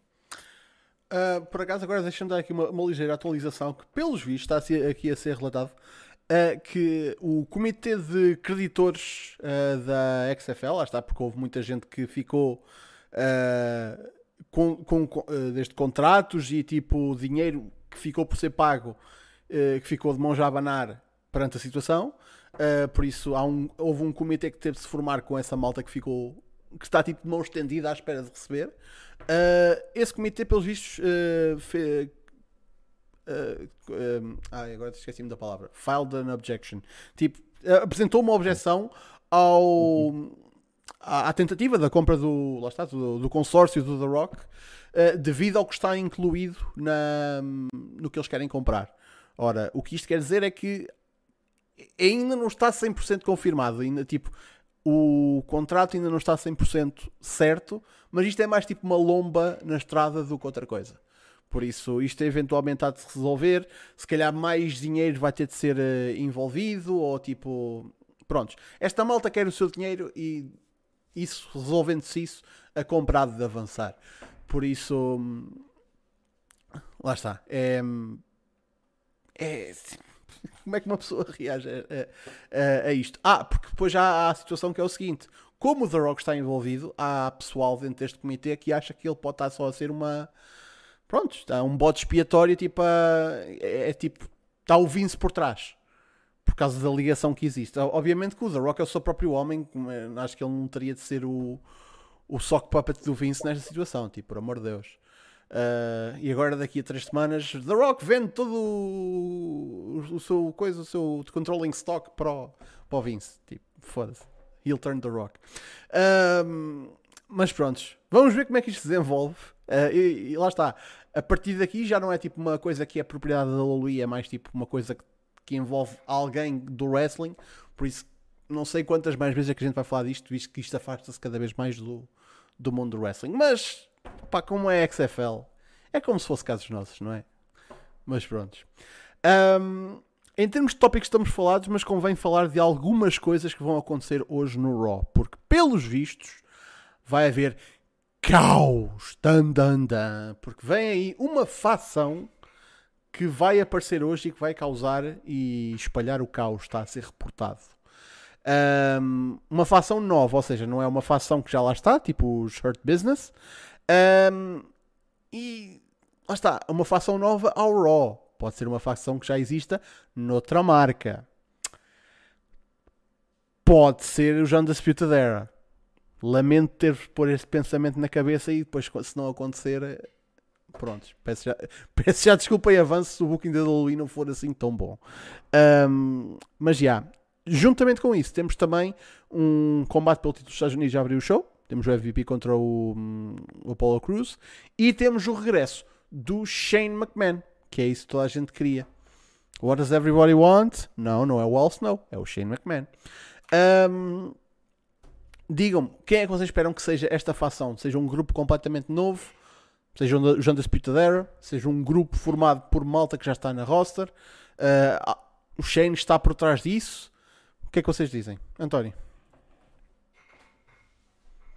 Uh, por acaso, agora deixa-me dar aqui uma, uma ligeira atualização que, pelos vistos, está a ser- aqui a ser relatado uh, que o comitê de creditores uh, da XFL, lá está, porque houve muita gente que ficou uh, com, com, uh, desde contratos e tipo dinheiro que ficou por ser pago, uh, que ficou de mãos a abanar perante a situação. Uh, por isso um, houve um comitê que teve de se formar com essa malta que ficou que está tipo de mão estendida à espera de receber. Uh, esse comitê, pelos vistos, uh, uh, agora esqueci-me da palavra. Filed an objection. Tipo, apresentou uma objeção ao, à, à tentativa da compra do, lá está, do, do consórcio do The Rock devido ao que está incluído na, no que eles querem comprar. Ora, o que isto quer dizer é que ainda não está 100% confirmado. Ainda, tipo, o contrato ainda não está 100% certo, mas isto é mais tipo uma lomba na estrada do que outra coisa. Por isso, isto eventualmente há de se resolver. Se calhar mais dinheiro vai ter de ser eh, envolvido, ou tipo. Prontos. Esta malta quer o seu dinheiro e isso, resolvendo-se isso, a comprar de avançar. Por isso. hum, Lá está. É. É. Como é que uma pessoa reage a, a- a- isto? Ah, porque depois há a situação que é o seguinte: como o The Rock está envolvido, há pessoal dentro deste comitê que acha que ele pode estar só a ser uma. Pronto, está um bode expiatório, tipo, a- é, é tipo, está o Vince por trás. Por causa da ligação que existe. Obviamente que o The Rock é o seu próprio homem, acho que ele não teria de ser o, o sock puppet do Vince nesta situação, tipo, por amor de Deus. Uh, e agora daqui a três semanas The Rock vende todo o, o seu coisa, o seu controlling stock para o, para o Vince. Tipo, foda-se. He'll turn The Rock. Mas prontos, vamos ver como é que isto se desenvolve. Uh, e, e lá está. A partir daqui já não é tipo uma coisa que é propriedade da WWE, é mais tipo uma coisa que, que envolve alguém do wrestling. Por isso, não sei quantas mais vezes é que a gente vai falar disto, visto que isto afasta-se cada vez mais do, do mundo do wrestling. Mas, pá, como é XFL, é como se fosse casos nossos, não é? Mas prontos. Ahm, em termos de tópicos estamos falados, mas convém falar de algumas coisas que vão acontecer hoje no Raw. Porque, pelos vistos, vai haver caos. Dan, dan, dan. Porque vem aí uma facção que vai aparecer hoje e que vai causar e espalhar o caos. Está a ser reportado. Um, uma facção nova, ou seja, não é uma facção que já lá está, tipo os Hurt Business. Um, e lá está, uma facção nova ao Raw. Pode ser uma facção que já exista noutra marca. Pode ser o John Disputed Era. Lamento ter de pôr este pensamento na cabeça e depois, se não acontecer, eh, pronto. Peço já, peço já desculpa em avanço se o booking da WWE não for assim tão bom. Um, mas já, juntamente com isso, temos também um combate pelo título dos Estados Unidos já abriu o show. Temos o MVP contra o, hum, o Apollo Cruz. E temos o regresso do Shane McMahon, que é isso que toda a gente queria. What does everybody want? Não, não é o Al Snow, é o Shane McMahon. Um, Digam-me, quem é que vocês esperam que seja esta facção? Seja um grupo completamente novo? Seja o John Disputed? Seja um grupo formado por malta que já está na roster? Uh, o Shane está por trás disso? O que é que vocês dizem? António?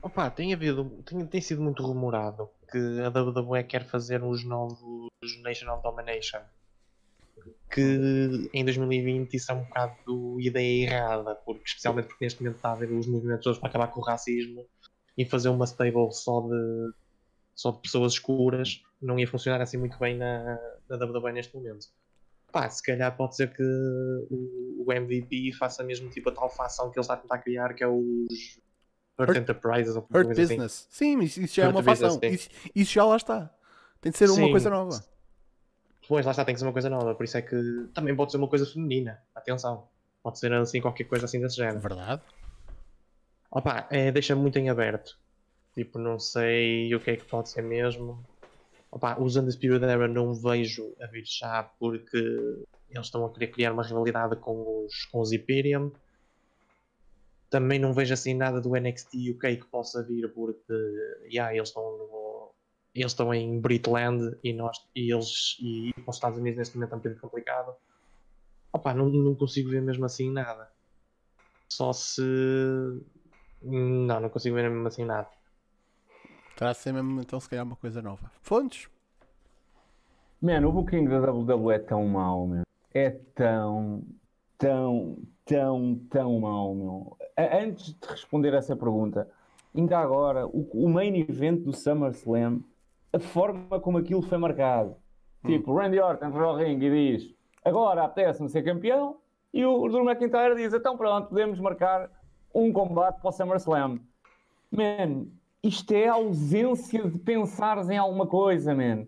Opa, tem havido, tem, tem sido muito rumorado que a WWE quer fazer os novos National Domination. que em 2020 isso é um bocado ideia errada, porque especialmente porque neste momento está a haver os movimentos todos para acabar com o racismo e fazer uma stable só de, só de pessoas escuras não ia funcionar assim muito bem na, na WWE neste momento. Pá, se calhar pode ser que o, MVP faça mesmo tipo a tal fação que ele está a tentar criar, que é os Hurt, Hurt- Enterprises ou coisa assim. Business. Sim, isso, isso já é uma fação. Isso, isso já lá está. Tem de ser uma Sim. coisa nova. Pois, lá está, tem que ser uma coisa nova, por isso é que também pode ser uma coisa feminina, atenção. Pode ser assim qualquer coisa assim desse género. Verdade. Opa, é, deixa muito em aberto. Tipo, não sei o que é que pode ser mesmo. Opa, os Undisputed Era não vejo a vir já porque eles estão a querer criar uma rivalidade com os, com os Imperium. Também não vejo assim nada do NXT UK que possa vir porque yeah, eles estão no- eles estão em Britland e nós e eles e para os Estados Unidos neste momento é um bocadinho complicado. Opa, não, não consigo ver mesmo assim nada. Só se não, não consigo ver mesmo assim nada. Terá de ser mesmo, então, se calhar, uma coisa nova. Fontes? Mano, o booking da WWE é tão mau, meu. É tão, tão, tão, tão mau, meu. Antes de responder essa pergunta, ainda agora, o, o main event do SummerSlam, a forma como aquilo foi marcado. Tipo, Randy Orton entra ao ringue e diz agora apetece-me ser campeão e o Drew McIntyre diz então pronto, podemos marcar um combate para o SummerSlam. Man, isto é a ausência de pensares em alguma coisa, man.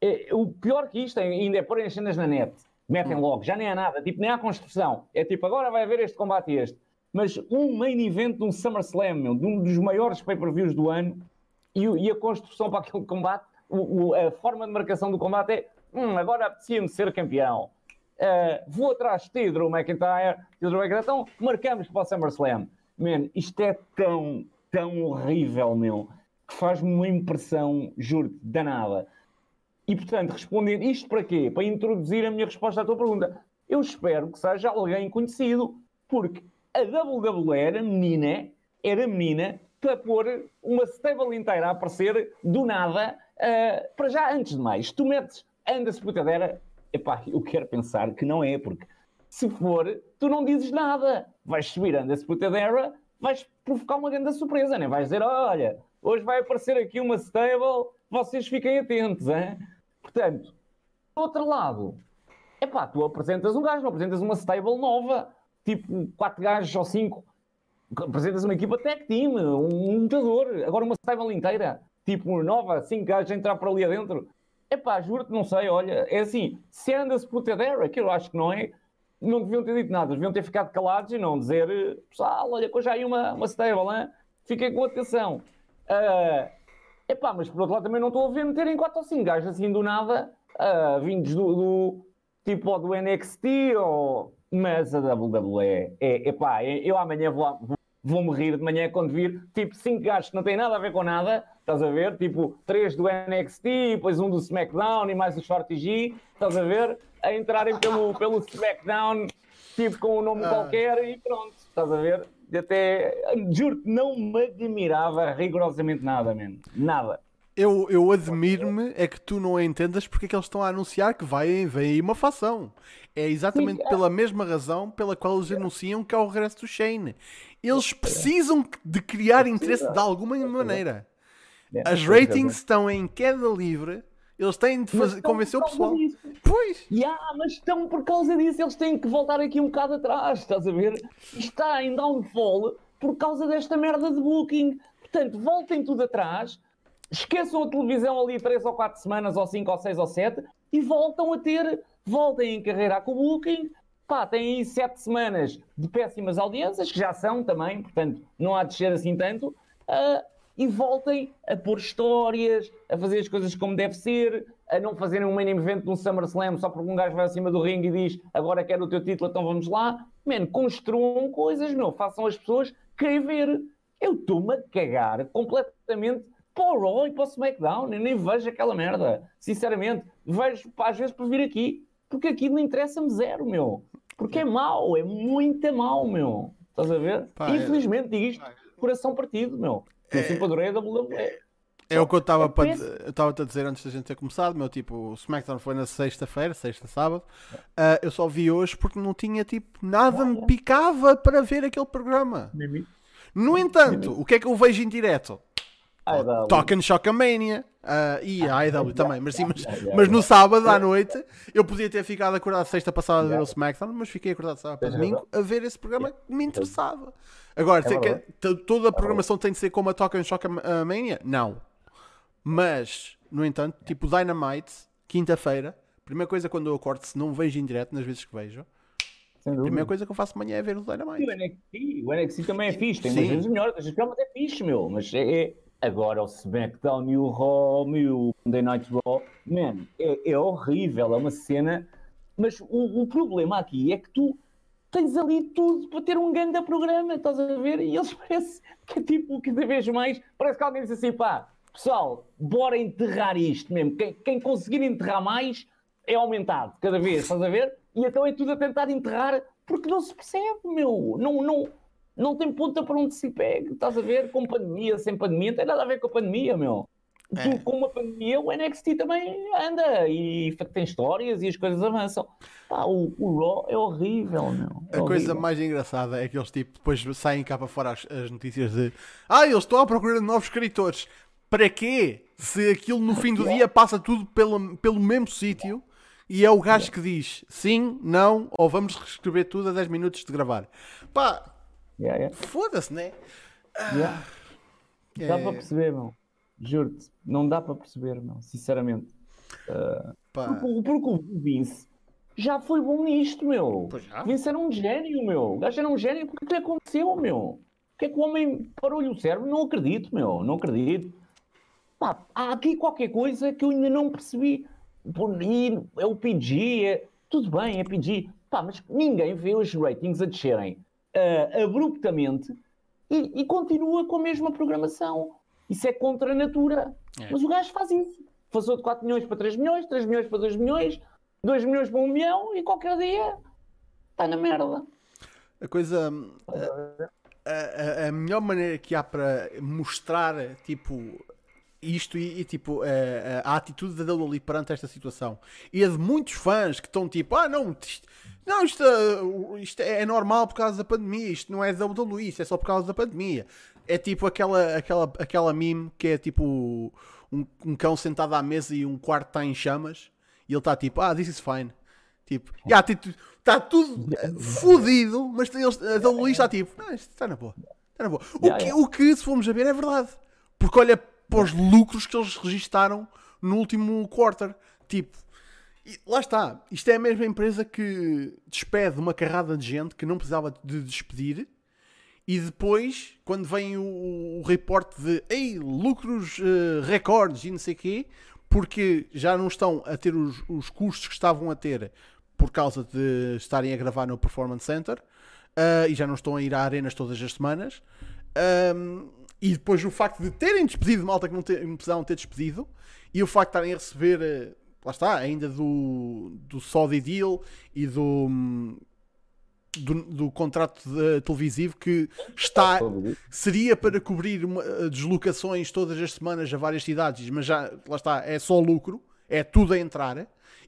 É, o pior que isto é, ainda é pôr as cenas na net. Metem logo, já nem há nada, tipo, nem há construção. É tipo, agora vai haver este combate e este. Mas um main event de um SummerSlam, meu, de um dos maiores pay-per-views do ano, e, e a construção para aquele combate, o- o- a forma de marcação do combate é hum, agora apetecia-me ser campeão. Uh, vou atrás de ti, Drew McIntyre, o Drew McIntyre, então marcamos para o SummerSlam. Man, isto é tão, tão horrível, meu, que faz-me uma impressão, juro-te, danada. E portanto, respondendo isto para quê? Para introduzir a minha resposta à tua pergunta. Eu espero que seja alguém conhecido, porque a WWE era menina, era menina para pôr uma stable inteira a aparecer do nada. ah, para já, antes de mais, tu metes Undisputed Era, epá, eu quero pensar que não é, porque se for, tu não dizes nada. Vais subir Undisputed Era, vais provocar uma grande surpresa, né? vais dizer: olha, hoje vai aparecer aqui uma stable, vocês fiquem atentos, hein? Portanto, do outro lado, epá, tu apresentas um gajo, apresentas uma stable nova, tipo quatro gajos ou cinco. Apresentas uma equipa tech team, um lutador, agora uma stable inteira, tipo nova, cinco gajos a entrar por ali adentro. Epá, juro-te, não sei, olha, é assim, se anda-se Puted Era, que eu acho que não é, não deviam ter dito nada, deviam ter ficado calados e não dizer, pessoal, olha, que hoje há aí uma, uma stable, hein? fiquem com atenção. Ah, epá, mas por outro lado também não estou a ver meterem quatro ou cinco gajos assim do nada, ah, vindos do, do- tipo do NXT, ou... mas a WWE, é, epá, eu amanhã vou, vou, vou-me rir de manhã quando vir, tipo, cinco gajos que não têm nada a ver com nada, estás a ver? Tipo, três do NXT, depois um do SmackDown e mais o Shorty G, estás a ver? A entrarem pelo, pelo SmackDown, tipo, com um nome Ah. qualquer e pronto, estás a ver? E até, juro-te, não me admirava rigorosamente nada, mano. Nada. Eu, eu admiro-me é que tu não entendas porque é que eles estão a anunciar que vai, vem aí uma fação. É exatamente Sim, é. pela mesma razão pela qual eles anunciam que há o regresso do Shane. Eles precisam de criar interesse de alguma maneira. É, As ratings estão em queda livre. Eles têm de fazer, convencer o pessoal. disso. Pois. Ya, mas estão por causa disso, eles têm que voltar aqui um bocado atrás, estás a ver? Está em downfall por causa desta merda de booking. Portanto, voltem tudo atrás, esqueçam a televisão ali 3 ou 4 semanas, ou 5 ou 6 ou 7, e voltam a ter, voltem a encarreirar com o booking. Pá, têm aí 7 semanas de péssimas audiências, que já são também, portanto, não há de ser assim tanto. ah, e voltem a pôr histórias, a fazer as coisas como deve ser, a não fazerem um main event de um SummerSlam só porque um gajo vai acima do ringue e diz agora quero o teu título, então vamos lá. Man, construam coisas, meu, façam as pessoas querer ver. Eu estou-me a cagar completamente para o Raw e para o SmackDown, eu nem vejo aquela merda, sinceramente. Vejo, às vezes, por vir aqui, porque aqui não interessa-me zero, meu. Porque é mau, é muito mau, meu. Estás a ver? Pá, é- Infelizmente digo isto, coração partido, meu. Eu sempre adorei a WWE. É o que eu estava É para- eu estava a dizer antes da gente ter começado, meu tipo, o SmackDown foi na sexta-feira, sexta, sábado. Ah, eu só vi hoje porque não tinha tipo nada me picava para ver aquele programa. No entanto, o que é que eu vejo em direto? Ai, dá, Talking Shockamania ah, e a IW também, mas, sim, mas, mas no sábado à noite eu podia ter ficado acordado sexta passada a ver o SmackDown, mas fiquei acordado sábado para domingo a ver esse programa que me interessava. Agora, É que- toda a programação tem de ser como a Talking Shockamania? Não. Mas, no entanto, tipo Dynamite, quinta-feira, primeira coisa quando eu acordo, se não vejo em direto, nas vezes que vejo, a primeira coisa que eu faço amanhã é ver o E Dynamite. o NXT, o NXT também é fixe, tem umas vezes melhor, outras programas é fixe, meu, mas é, é- agora o SmackDown e o Raw e o Monday Night Raw, man, é, é horrível, é uma cena, mas o, o problema aqui é que tu tens ali tudo para ter um grande programa, estás a ver? E eles parece que é tipo, cada vez mais, parece que alguém diz assim, pá, pessoal, bora enterrar isto mesmo, quem, quem conseguir enterrar mais é aumentado cada vez, estás a ver? E então é tudo a tentar enterrar porque não se percebe, meu. Não, não, não tem ponta para onde se pegue, estás a ver? Com pandemia, sem pandemia, não tem nada a ver com a pandemia, meu. Tu, É. com uma pandemia, o NXT também anda e tem histórias e as coisas avançam. Pá, o, o Raw é horrível, meu. É A coisa horrível. mais engraçada é que eles tipo, depois saem cá para fora as, as notícias de Ah, eles estão à procura de novos escritores. Para quê? Se aquilo no fim do dia passa tudo pelo, pelo mesmo sítio e é o gajo que diz sim, não, ou vamos reescrever tudo a 10 minutos de gravar. Pá, Yeah, yeah. foda-se, né? Yeah. Dá É, para perceber, meu. Juro-te, não dá para perceber, meu. Sinceramente. pá, Porque, porque o Vince já foi bom nisto, meu. Pois já. O Vince era um gênio, meu. O gajo era um gênio. Porque o que é aconteceu, meu? O que é que o homem parou-lhe o cérebro? Não acredito, meu. Não acredito. Pá, há aqui qualquer coisa que eu ainda não percebi. E é o PG, é... tudo bem, é PG. Pá, mas ninguém vê os ratings a descerem ah, abruptamente e, e continua com a mesma programação. Isso é contra a natura. É. Mas o gajo faz isso. Passou de 4 milhões para 3 milhões, 3 milhões para 2 milhões, 2 milhões para 1 milhão e qualquer dia está na merda. a coisa. A, a- a melhor maneira que há para mostrar tipo isto e, e, tipo a, a- a atitude da WWE perante esta situação e a de muitos fãs que estão tipo ah não isto, não isto, uh, isto é normal por causa da pandemia isto não é da WWE isto é só por causa da pandemia é tipo aquela aquela aquela meme que é tipo um, um cão sentado à mesa e um quarto está em chamas e ele está tipo ah this is fine Tipo, já, está tudo eh, fodido, mas eles, a WWE está tipo, não, isto está na boa. Está na boa. O, que, o que, se formos a ver, é verdade. Porque olha para os lucros que eles registaram no último quarter. Tipo, lá está. Isto é a mesma empresa que despede uma carrada de gente que não precisava de despedir. E depois, quando vem o, o reporte de ei, lucros eh, recordes e não sei o quê, porque já não estão a ter os, os custos que estavam a ter por causa de estarem a gravar no Performance Center ah, e já não estão a ir a arenas todas as semanas. Ahm, e depois o facto de terem despedido malta que não, te- não precisavam ter despedido e o facto de estarem a receber, eh, lá está, ainda do, do Saudi Deal e do, hum, do, do contrato de- televisivo que está seria para cobrir uma- eh, deslocações todas as semanas a várias cidades, mas já lá está, é só lucro, é tudo a entrar.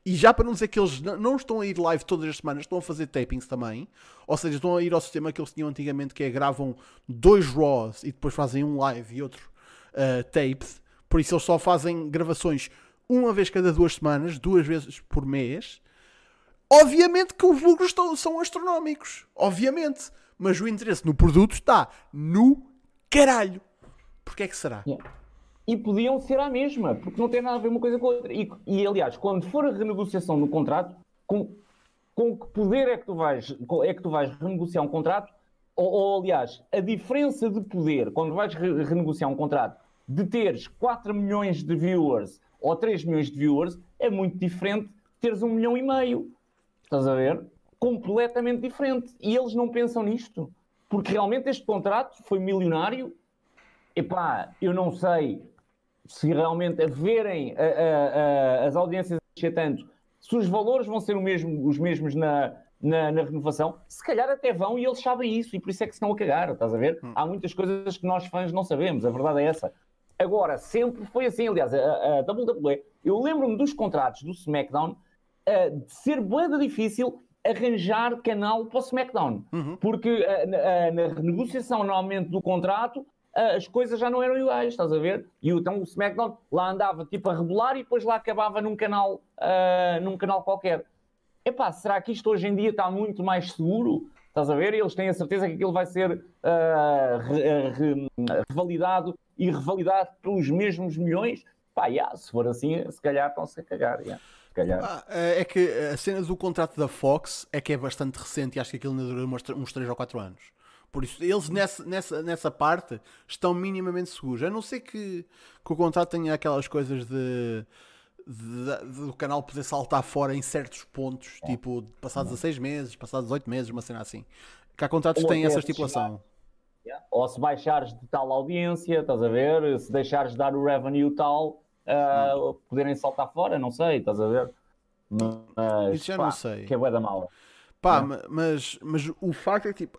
E já para não dizer que eles não estão a ir live todas as semanas, estão a fazer tapings também. Ou seja, estão a ir ao sistema que eles tinham antigamente, que é gravam dois Raws e depois fazem um live e outro uh, tapes. Por isso eles só fazem gravações uma vez cada duas semanas, duas vezes por mês. Obviamente que os lucros são astronómicos. Obviamente. Mas o interesse no produto está no caralho. Porquê é que será? Yeah. E podiam ser a mesma, porque não tem nada a ver uma coisa com a outra. E, e, aliás, quando for a renegociação do contrato, com, com que poder é que tu vais, é que tu vais renegociar um contrato? Ou, ou, aliás, a diferença de poder, quando vais re- renegociar um contrato, de teres 4 milhões de viewers ou 3 milhões de viewers, é muito diferente de teres um milhão e meio. Estás a ver? Completamente diferente. E eles não pensam nisto. Porque realmente este contrato foi milionário. Epá, eu não sei se realmente verem a- a- a- as audiências a tanto, se os valores vão ser mesmo- os mesmos na, na, na renovação, se calhar até vão e eles sabem isso e por isso é que se estão a cagar, estás a ver? Há muitas coisas que nós fãs não sabemos, a verdade é essa. Agora, sempre foi assim. Aliás, a, a WWE, eu lembro-me dos contratos do SmackDown uh, de ser bem difícil arranjar canal para o SmackDown. Uhum. Porque uh, na, na renegociação normalmente do contrato as coisas já não eram iguais, estás a ver? E então o SmackDown lá andava tipo a rebolar e depois lá acabava num canal, num canal qualquer. Epá, será que isto hoje em dia está muito mais seguro? Estás a ver? Eles têm a certeza que aquilo vai ser uh, re, re, revalidado e revalidado pelos mesmos milhões. Pá, yeah, se for assim, se calhar estão-se a cagar. Yeah. Ah, é que a cena do contrato da Fox é que é bastante recente e acho que aquilo ainda durou uns 3 ou 4 anos. Por isso, eles nessa, nessa, nessa parte estão minimamente seguros. A não ser que, que o contrato tenha aquelas coisas de do canal poder saltar fora em certos pontos, é. tipo passados a 6 meses, passados 8 meses, uma cena assim. Que há contratos que têm essa estipulação. Ou se baixares de tal audiência, estás a ver? Se deixares de dar o revenue tal, uh, poderem saltar fora, não sei, estás a ver? Mas, Isso já pá, não sei. Que é bué da mala. Pá, é? mas, mas o facto é que tipo.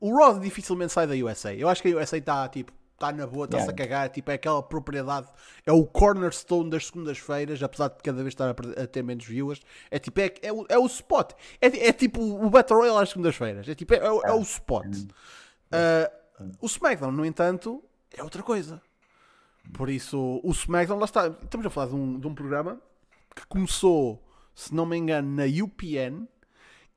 O Rod dificilmente sai da USA. Eu acho que a USA está tipo está na boa, está-se yeah. a cagar, tipo, é aquela propriedade, é o cornerstone das segundas-feiras, apesar de cada vez estar a, a ter menos viewers, é tipo, é, é, o, é o spot, é, é tipo o Battle Royale às segundas-feiras, é tipo, é, é, é o spot. Uh, o SmackDown, no entanto, é outra coisa. Por isso, o SmackDown, lá está, estamos a falar de um, de um programa que começou, se não me engano, na UPN,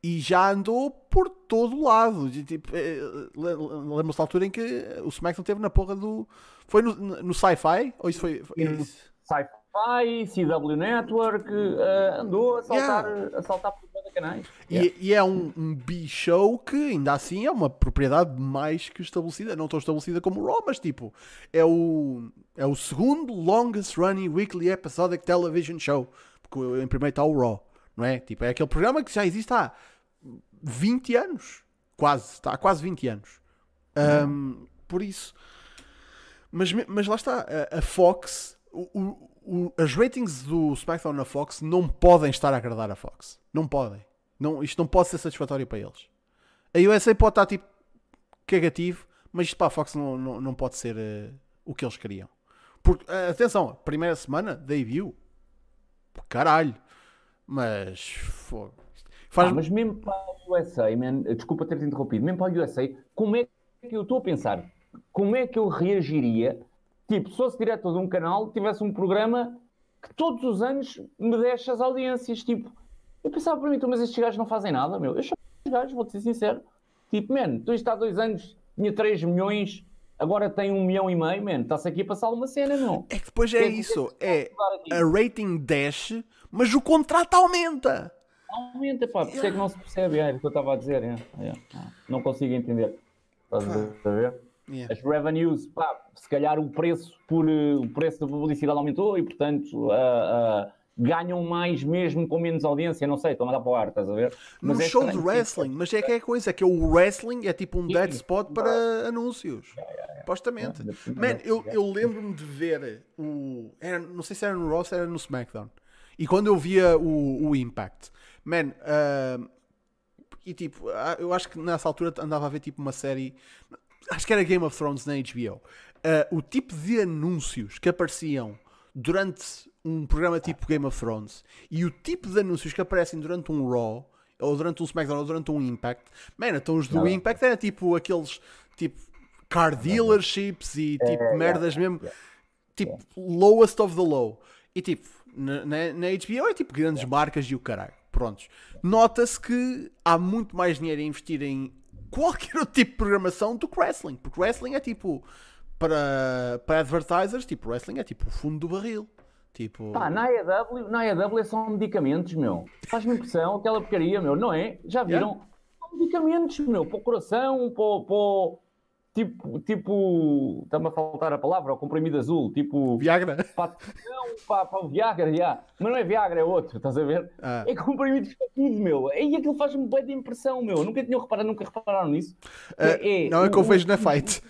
e já andou por todo lado. Tipo, eh, Lembro-se da altura em que o SmackDown teve na porra do. Foi no, no Sci-Fi? Ou isso foi. foi isso? Sci-Fi, CW Network, uh, andou a saltar, yeah. a saltar por todos canais. Yeah. E, e, é um, um B-show que ainda assim é uma propriedade mais que estabelecida. Não tão estabelecida como o Raw, mas tipo, é o, é o segundo longest running weekly episodic television show. Porque em primeiro está o Raw não é? Tipo, é aquele programa que já existe há 20 anos, quase, está há quase 20 anos. Um, por isso, mas, mas lá está, a, Fox, o, o, as ratings do SmackDown na Fox não podem estar a agradar a Fox, não podem. Não, isto não pode ser satisfatório para eles. A USA pode estar tipo cagativo, mas isto para a Fox não, não, não pode ser uh, o que eles queriam. Porque, uh, atenção, primeira semana, debut, caralho, mas. Faz... Ah, mas mesmo para o USA, man, desculpa ter-te interrompido, mesmo para o USA, como é que eu estou a pensar? Como é que eu reagiria? Tipo, se fosse diretor de um canal, tivesse um programa que todos os anos me deixe as audiências. Tipo, eu pensava para mim, mas estes gajos não fazem nada, meu. Eu chamo os gajos, vou-te ser sincero. Tipo, man, tu está há dois anos, tinha 3 milhões, agora tem um milhão e meio, man. Está-se aqui a passar uma cena, não. É que depois é, é isso. É a rating dash mas o contrato aumenta. Aumenta, pá, por isso é que não se percebe, é, é o que eu estava a dizer, é, é, não consigo entender. Estás a ver? Yeah. As revenues, pá, se calhar o preço por o preço da publicidade aumentou e portanto uh, ganham mais mesmo com menos audiência, não sei, estão a dar para o ar, estás a ver? Mas no é show de wrestling, mas é que é a coisa, é que o wrestling é tipo um dead spot para anúncios. Yeah, yeah, Supostamente. Man, eu, eu lembro-me de ver o. Era, não sei se era no Raw era no SmackDown. E quando eu via o, o Impact, man, uh, e tipo, ah, eu acho que nessa altura andava a ver tipo uma série, acho que era Game of Thrones na HBO. Uh, ah, o tipo de anúncios que apareciam durante um programa tipo Game of Thrones e o tipo de anúncios que aparecem durante um Raw ou durante um SmackDown ou durante um Impact, man, então os do não. Impact era tipo aqueles tipo car dealerships e tipo é, merdas yeah, mesmo, yeah, tipo lowest of the low. E tipo, na, na, na HBO é tipo grandes marcas e o caralho. Prontos. Nota-se que há muito mais dinheiro a investir em qualquer outro tipo de programação do que wrestling. Porque wrestling é tipo. Para, para advertisers, tipo, wrestling é tipo o fundo do barril. Tipo... Pá, na AEW, na AEW é só medicamentos, meu. Faz-me impressão aquela porcaria, meu, não é? Já viram? Yeah. São medicamentos, meu, para o coração, para, para, tipo, tipo, está-me a faltar a palavra, o comprimido azul, tipo. Viagra? Para, não, para, para o Viagra, já. Mas não é Viagra, é outro, estás a ver? Ah. É comprimido para tudo, meu. E aquilo faz-me bem de impressão, meu. Nunca tinham reparado, nunca repararam nisso. Uh, é, não é que eu vejo na fight.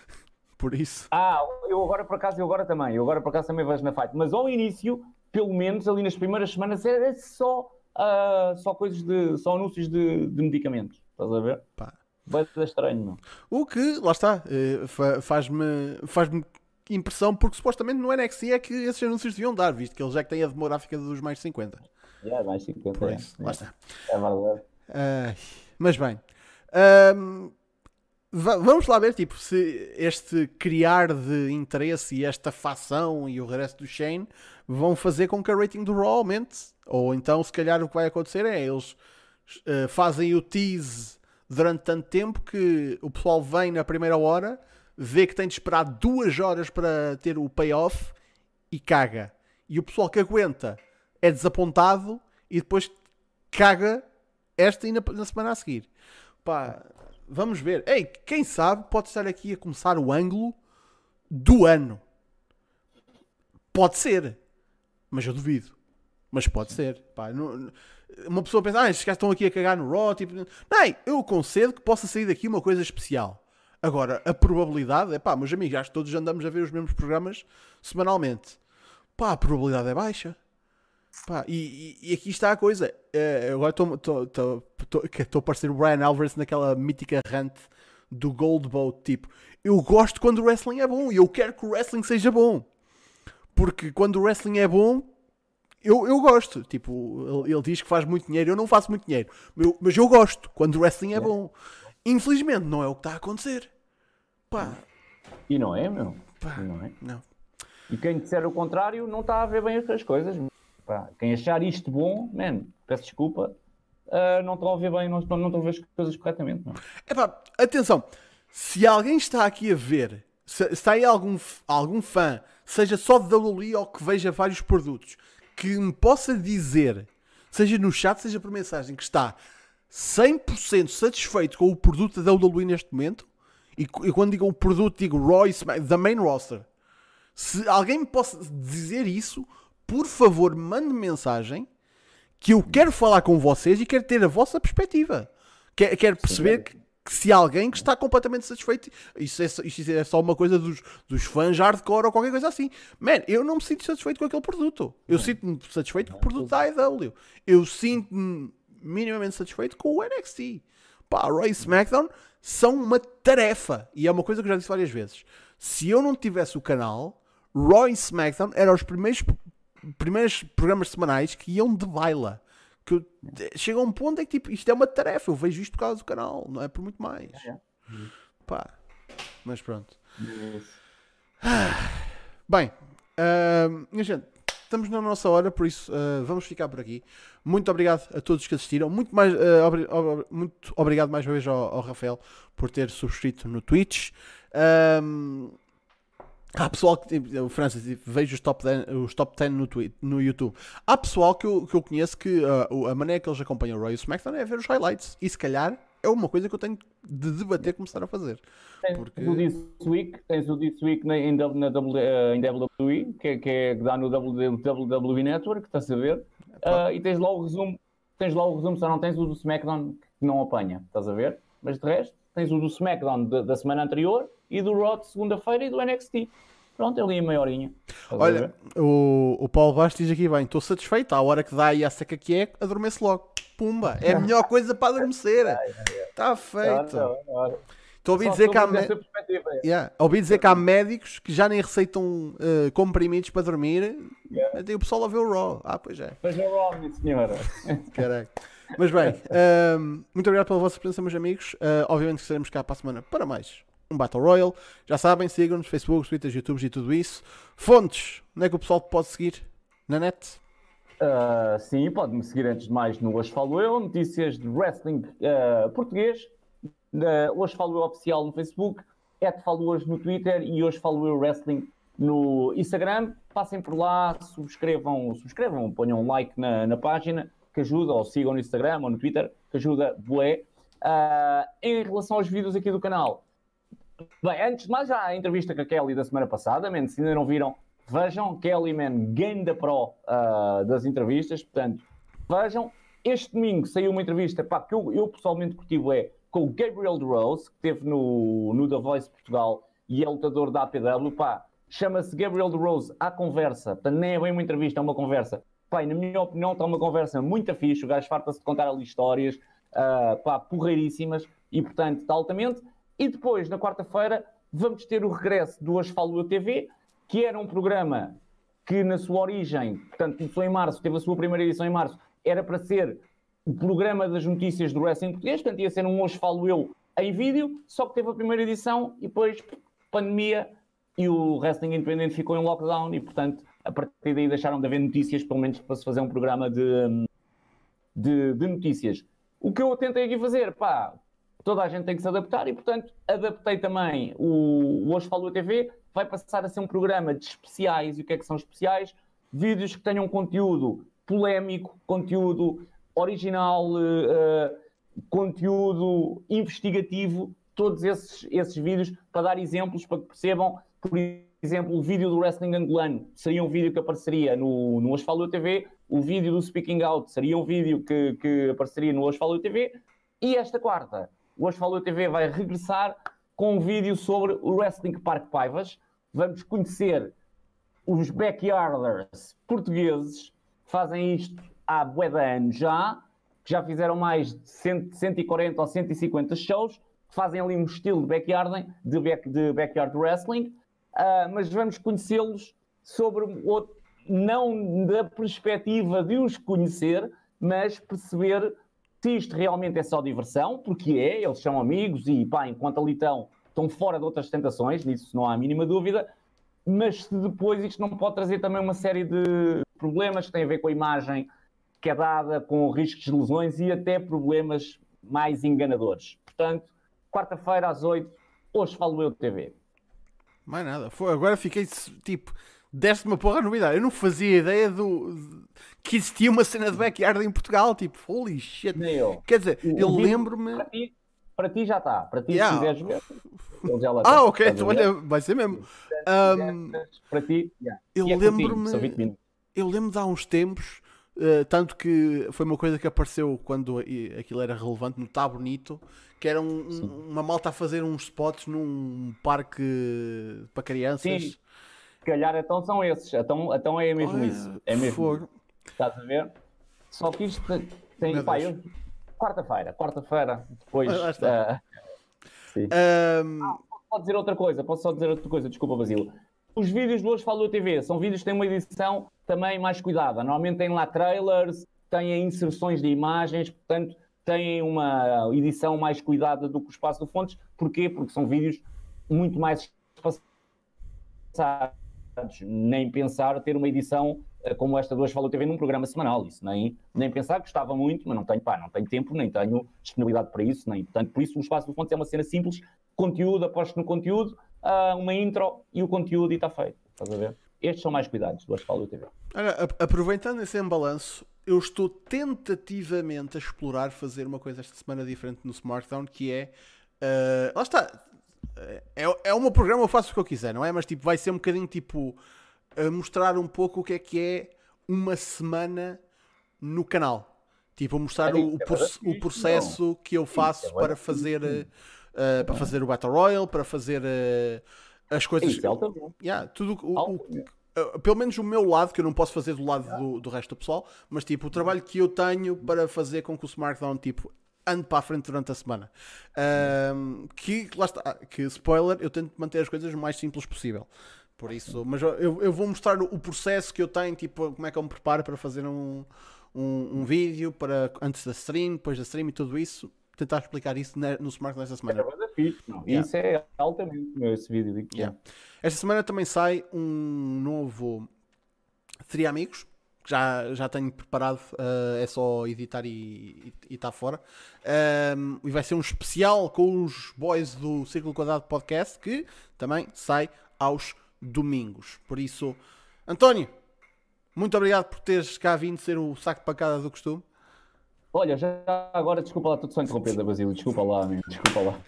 Por isso. Ah, eu agora por acaso, eu agora também. Eu agora por acaso também vejo na fight. Mas ao início, pelo menos ali nas primeiras semanas, era só, uh, só coisas de. só anúncios de, de medicamentos. Estás a ver? Pá. Vai ser estranho, não? O que, lá está, eh, faz-me faz impressão, porque supostamente no NXT é que esses anúncios deviam dar, visto que eles já que têm a demográfica dos mais 50. É, mais 50. Por é. isso, lá está. É verdade. Ai, mas bem, va- vamos lá ver tipo, se este criar de interesse e esta facção e o regresso do Shane vão fazer com que a rating do Raw aumente. Ou então, se calhar, o que vai acontecer é eles eh, fazem o tease durante tanto tempo que o pessoal vem na primeira hora, vê que tem de esperar duas horas para ter o payoff e caga. E o pessoal que aguenta é desapontado e depois caga esta e na, na semana a seguir. Pá, vamos ver. Ei, quem sabe pode estar aqui a começar o ângulo do ano. Pode ser, mas eu duvido. Mas pode ser. Pá, não- uma pessoa pensa, ah, estes gajos estão aqui a cagar no Raw. Tipo, não, eu concedo que possa sair daqui uma coisa especial. Agora, a probabilidade é pá, meus amigos, acho que todos andamos a ver os mesmos programas semanalmente. Pá, a probabilidade é baixa. Pá, e, e- aqui está a coisa. Eh, agora estou a parecer o Brian Alvarez naquela mítica rant do Gold Boat. Tipo, eu gosto quando o wrestling é bom e eu quero que o wrestling seja bom. Porque quando o wrestling é bom, eu, eu gosto. Tipo, ele, ele diz que faz muito dinheiro, eu não faço muito dinheiro. Eu- mas eu gosto quando o wrestling é bom. Infelizmente, não é o que está a acontecer. Pá, E não é, meu? pá, E não é? não. E quem disser o contrário não está a ver bem as coisas. Pá, quem achar isto bom, man, peço desculpa, ah, não estão a ver bem, não não estão a ver as coisas corretamente. Não. Epá, atenção, se alguém está aqui a ver, se, se está aí algum, algum fã, seja só de WWE ou que veja vários produtos, que me possa dizer, seja no chat, seja por mensagem, que está 100% satisfeito com o produto da WWE neste momento, e, e quando digo o produto, digo e Smack- da main roster. Se alguém me possa dizer isso, por favor, mande mensagem que eu quero falar com vocês e quero ter a vossa perspectiva. Quero, quero perceber que, que se há alguém que está completamente satisfeito, isso é, só- isso é só uma coisa dos, dos fãs hardcore ou qualquer coisa assim. Man, eu não me sinto satisfeito com aquele produto. Eu sinto-me satisfeito com o produto da IW. Eu sinto-me minimamente satisfeito com o NXT. Pá, Raw e SmackDown são uma tarefa. E é uma coisa que eu já disse várias vezes. Se eu não tivesse o canal, Raw e SmackDown eram os primeiros, primeiros programas semanais que iam de baila. Que eu- chega a um ponto em que tipo, isto é uma tarefa. Eu vejo isto por causa do canal, não é por muito mais. É. Pá, mas pronto. Bem, ahm, minha gente, estamos na nossa hora, por isso ah, vamos ficar por aqui. Muito obrigado a todos que assistiram. Muito, mais, ah, obri- ob- muito obrigado mais uma vez ao, ao Rafael por ter subscrito no Twitch. Há pessoal que, o Francis, vejo os top 10, os top 10 no, Twi- no YouTube. Há pessoal que eu, que eu conheço que o- a maneira que eles acompanham o Roy e o SmackDown é ver os highlights. E se calhar é uma coisa que eu tenho de debater começar a fazer. Tens Porque- o This Week, tens o This Week na, em, na W- eh, em WWE, que, é- que, é, que dá no WWE Network, estás a ver? Ah, e tens lá o resumo, tens lá o resumo, só não tens o do SmackDown que não apanha, estás a ver? Mas de resto, tens o do SmackDown da, da semana anterior e do Raw de segunda-feira e do NXT. Pronto, é ali a meia horinha. Olha, o, o Paulo Bastos diz aqui bem, estou satisfeito, à hora que dá e a seca que é, adormece logo. Pumba, é a melhor coisa para adormecer. Está feito. Estou a ouvir dizer que há, perspectiva, é. Yeah. Ouvi dizer que há médicos que já nem receitam eh, comprimidos para dormir. Tem o pessoal a ver o Raw. Ah, pois é. Veja o Raw, minha senhora. Caraca. Mas bem, ahm, muito obrigado pela vossa presença, meus amigos. Ah, obviamente que estaremos cá para a semana para mais um Battle Royale. Já sabem, sigam-nos, Facebook, Twitter, YouTube e tudo isso. Fontes, onde é que o pessoal pode seguir? Na net? Uh, sim, pode-me seguir antes de mais no Hoje Falo Eu, notícias de wrestling uh, português. Hoje Falo Eu Oficial no Facebook, Et Falo Hoje no Twitter e Hoje Falo Eu Wrestling no Instagram. Passem por lá, subscrevam, subscrevam ponham um like na, na página, que ajuda, ou sigam no Instagram ou no Twitter, que ajuda bué. Uh, em relação aos vídeos aqui do canal, Bem, antes de mais, já a entrevista com a Kelly da semana passada, se ainda não viram, vejam. Kelly, man, ganda pro ah, das entrevistas, portanto, vejam. Este domingo saiu uma entrevista pá, que eu, eu pessoalmente curti é com o Gabriel de Rose, que esteve no, no The Voice Portugal e é lutador da APW. Chama-se Gabriel de Rose à conversa, portanto, nem é bem uma entrevista, é uma conversa. Pá, na minha opinião, está uma conversa muito fixe. O gajo farta-se de contar ali histórias, ah, pá, porreiríssimas e, portanto, está altamente. E depois, na quarta-feira, vamos ter o regresso do Eu TV, que era um programa que na sua origem, portanto, começou em março, teve a sua primeira edição em março, era para ser o programa das notícias do wrestling português, portanto ia ser um Hoje Falo Eu em vídeo, só que teve a primeira edição e depois pandemia e o wrestling independente ficou em lockdown e, portanto, a partir daí deixaram de haver notícias, pelo menos para se fazer um programa de, de, de notícias. O que eu tentei aqui fazer, pá, toda a gente tem que se adaptar e, portanto, adaptei também o, Hoje Falo TV, vai passar a ser um programa de especiais. E o que é que são especiais? Vídeos que tenham conteúdo polémico, conteúdo original, uh, conteúdo investigativo, todos esses, esses vídeos para dar exemplos, para que percebam, por exemplo, o vídeo do wrestling angolano. Seria um vídeo que apareceria no, no Falo TV, o vídeo do Speaking Out. Seria um vídeo que, que apareceria no Falo TV, e esta quarta, o Falo TV vai regressar com um vídeo sobre o Wrestling Park Paivas. Vamos conhecer os backyarders portugueses, fazem isto há bué de anos já, que já fizeram mais de 100, 140 ou 150 shows, fazem ali um estilo de backyard, de, back, de backyard wrestling, uh, mas vamos conhecê-los sobre outro, não da perspectiva de os conhecer, mas perceber se isto realmente é só diversão, porque é, eles são amigos e pá, enquanto ali estão, estão fora de outras tentações, nisso não há a mínima dúvida, mas se depois isto não pode trazer também uma série de problemas que têm a ver com a imagem que é dada com riscos de lesões e até problemas mais enganadores. Portanto, quarta-feira às 8, hoje falo eu TV. Mais nada. Foi, agora fiquei tipo, deste uma porra novidade. Eu não fazia ideia do que existia uma cena de backyard em Portugal. Tipo, holy shit. Nem eu. Quer dizer, o, eu lembro-me. Para ti, para ti já está. Para ti, Yeah. se quiseres ver. ele já lá Ah, ok, então, olha, vai ser mesmo. Quiseres, Para ti, yeah. eu é lembro-me- são 20 minutos. eu lembro de há uns tempos, eh, tanto que foi uma coisa que apareceu quando aquilo era relevante no Tá Bonito, que era um- um- uma malta a fazer uns spots num parque para crianças. Sim, calhar então são esses. Então, então é mesmo Olha, isso. É mesmo. fogo. Estás a ver? Só que isto tem. pá, eu- quarta-feira, quarta-feira, depois. Ah, está. ah, sim. Ahm, Posso dizer outra coisa, posso só dizer outra coisa, desculpa, Basílio. Os vídeos do Hoje Falou TV são vídeos que têm uma edição também mais cuidada. Normalmente têm lá trailers, têm inserções de imagens, portanto, têm uma edição mais cuidada do que o Espaço do Fontes. Porquê? Porque são vídeos muito mais espaçados. Nem pensar ter uma edição eh, como esta Hoje Falou TV num programa semanal. Isso nem, nem pensar, gostava muito, mas não tenho, pá, não tenho tempo, nem tenho disponibilidade para isso. Nem, portanto, por isso o Espaço do Fontes é uma cena simples, conteúdo, aposto no conteúdo, ah, uma intro e o conteúdo e está feito. Estás a ver? Estes são mais cuidados do Falou TV. Olha, aproveitando esse embalanço, eu estou tentativamente a explorar fazer uma coisa esta semana diferente no Smartdown, que é. eh, lá está. É, é o meu programa, eu faço o que eu quiser, não é? Mas tipo, vai ser um bocadinho tipo. A mostrar um pouco o que é que é uma semana no canal. Tipo, a mostrar o, o, isso, é processo que eu faço é para fazer. eh, para fazer o Battle Royale, para fazer eh, as coisas. Isso é. Yeah, tudo o- o. Uh, pelo menos o meu lado, que eu não posso fazer do lado do, do resto do pessoal, mas tipo, o trabalho que eu tenho para fazer com que o Smartdown tipo, ande para a frente durante a semana. Um, que lá está, que spoiler, eu tento manter as coisas o mais simples possível. Por isso, mas eu, eu vou mostrar o, processo que eu tenho, tipo, como é que eu me preparo para fazer um, um, um vídeo para antes da stream, depois da stream e tudo isso. Tentar explicar isso na- no Smartdown esta semana. É fixe, não. Yeah. Isso é altamente meu, esse vídeo. Yeah. Esta semana também sai um novo Three Amigos, que já, já tenho preparado, eh, é só editar e está fora. Um, e vai ser um especial com os boys do Círculo Quadrado Podcast, que também sai aos domingos. Por isso, António, muito obrigado por teres cá vindo ser o saco de pancada do costume. Olha, já agora, desculpa lá, estou só a Basílio. Desculpa lá, amigo. Desculpa lá.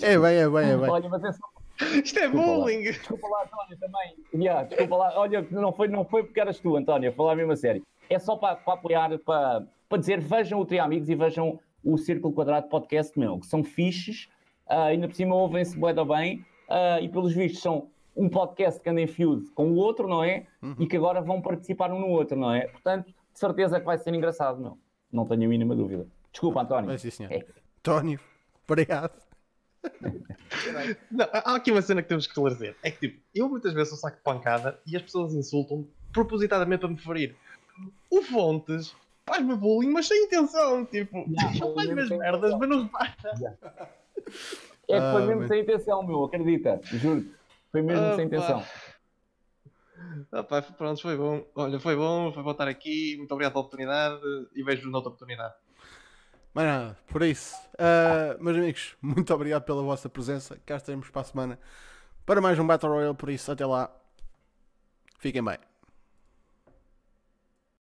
É bem, é bem, é bem. Olha, mas é só Isto é Desculpa lá. bullying! Desculpa lá, António, também. Yeah, desculpa lá. Olha, não foi, não foi porque eras tu, António, a falar mesmo a sério. É só para, para apoiar, para, para dizer, vejam o Tri Amigos e vejam o Círculo Quadrado Podcast, meu, que são fixes, ah, ainda por cima ouvem-se bué da bem, ah, e pelos vistos são um podcast que anda em feud com o outro, não é? E que agora vão participar um no outro, não é? Portanto, de certeza que vai ser engraçado, meu. Não tenho a mínima dúvida. Desculpa, António. Vai sim, senhor. É. António, obrigado. Não, há aqui uma cena que temos que esclarecer. É que tipo, eu muitas vezes sou saco de pancada e as pessoas insultam propositadamente para me ferir. O Fontes faz-me bullying, mas sem intenção. Tipo, Não, ele faz-me merdas, mas não repara. É que foi Ah, mesmo man. sem intenção, meu, acredita, juro-te. Foi mesmo Ah, sem pá. intenção. Ah, pá, pronto, foi bom. Olha, foi bom, foi bom estar aqui. Muito obrigado pela oportunidade e vejo-vos noutra oportunidade. Mas nada, por isso, ah, meus amigos, muito obrigado pela vossa presença. Cá estaremos para a semana para mais um Battle Royale. Por isso, até lá, fiquem bem.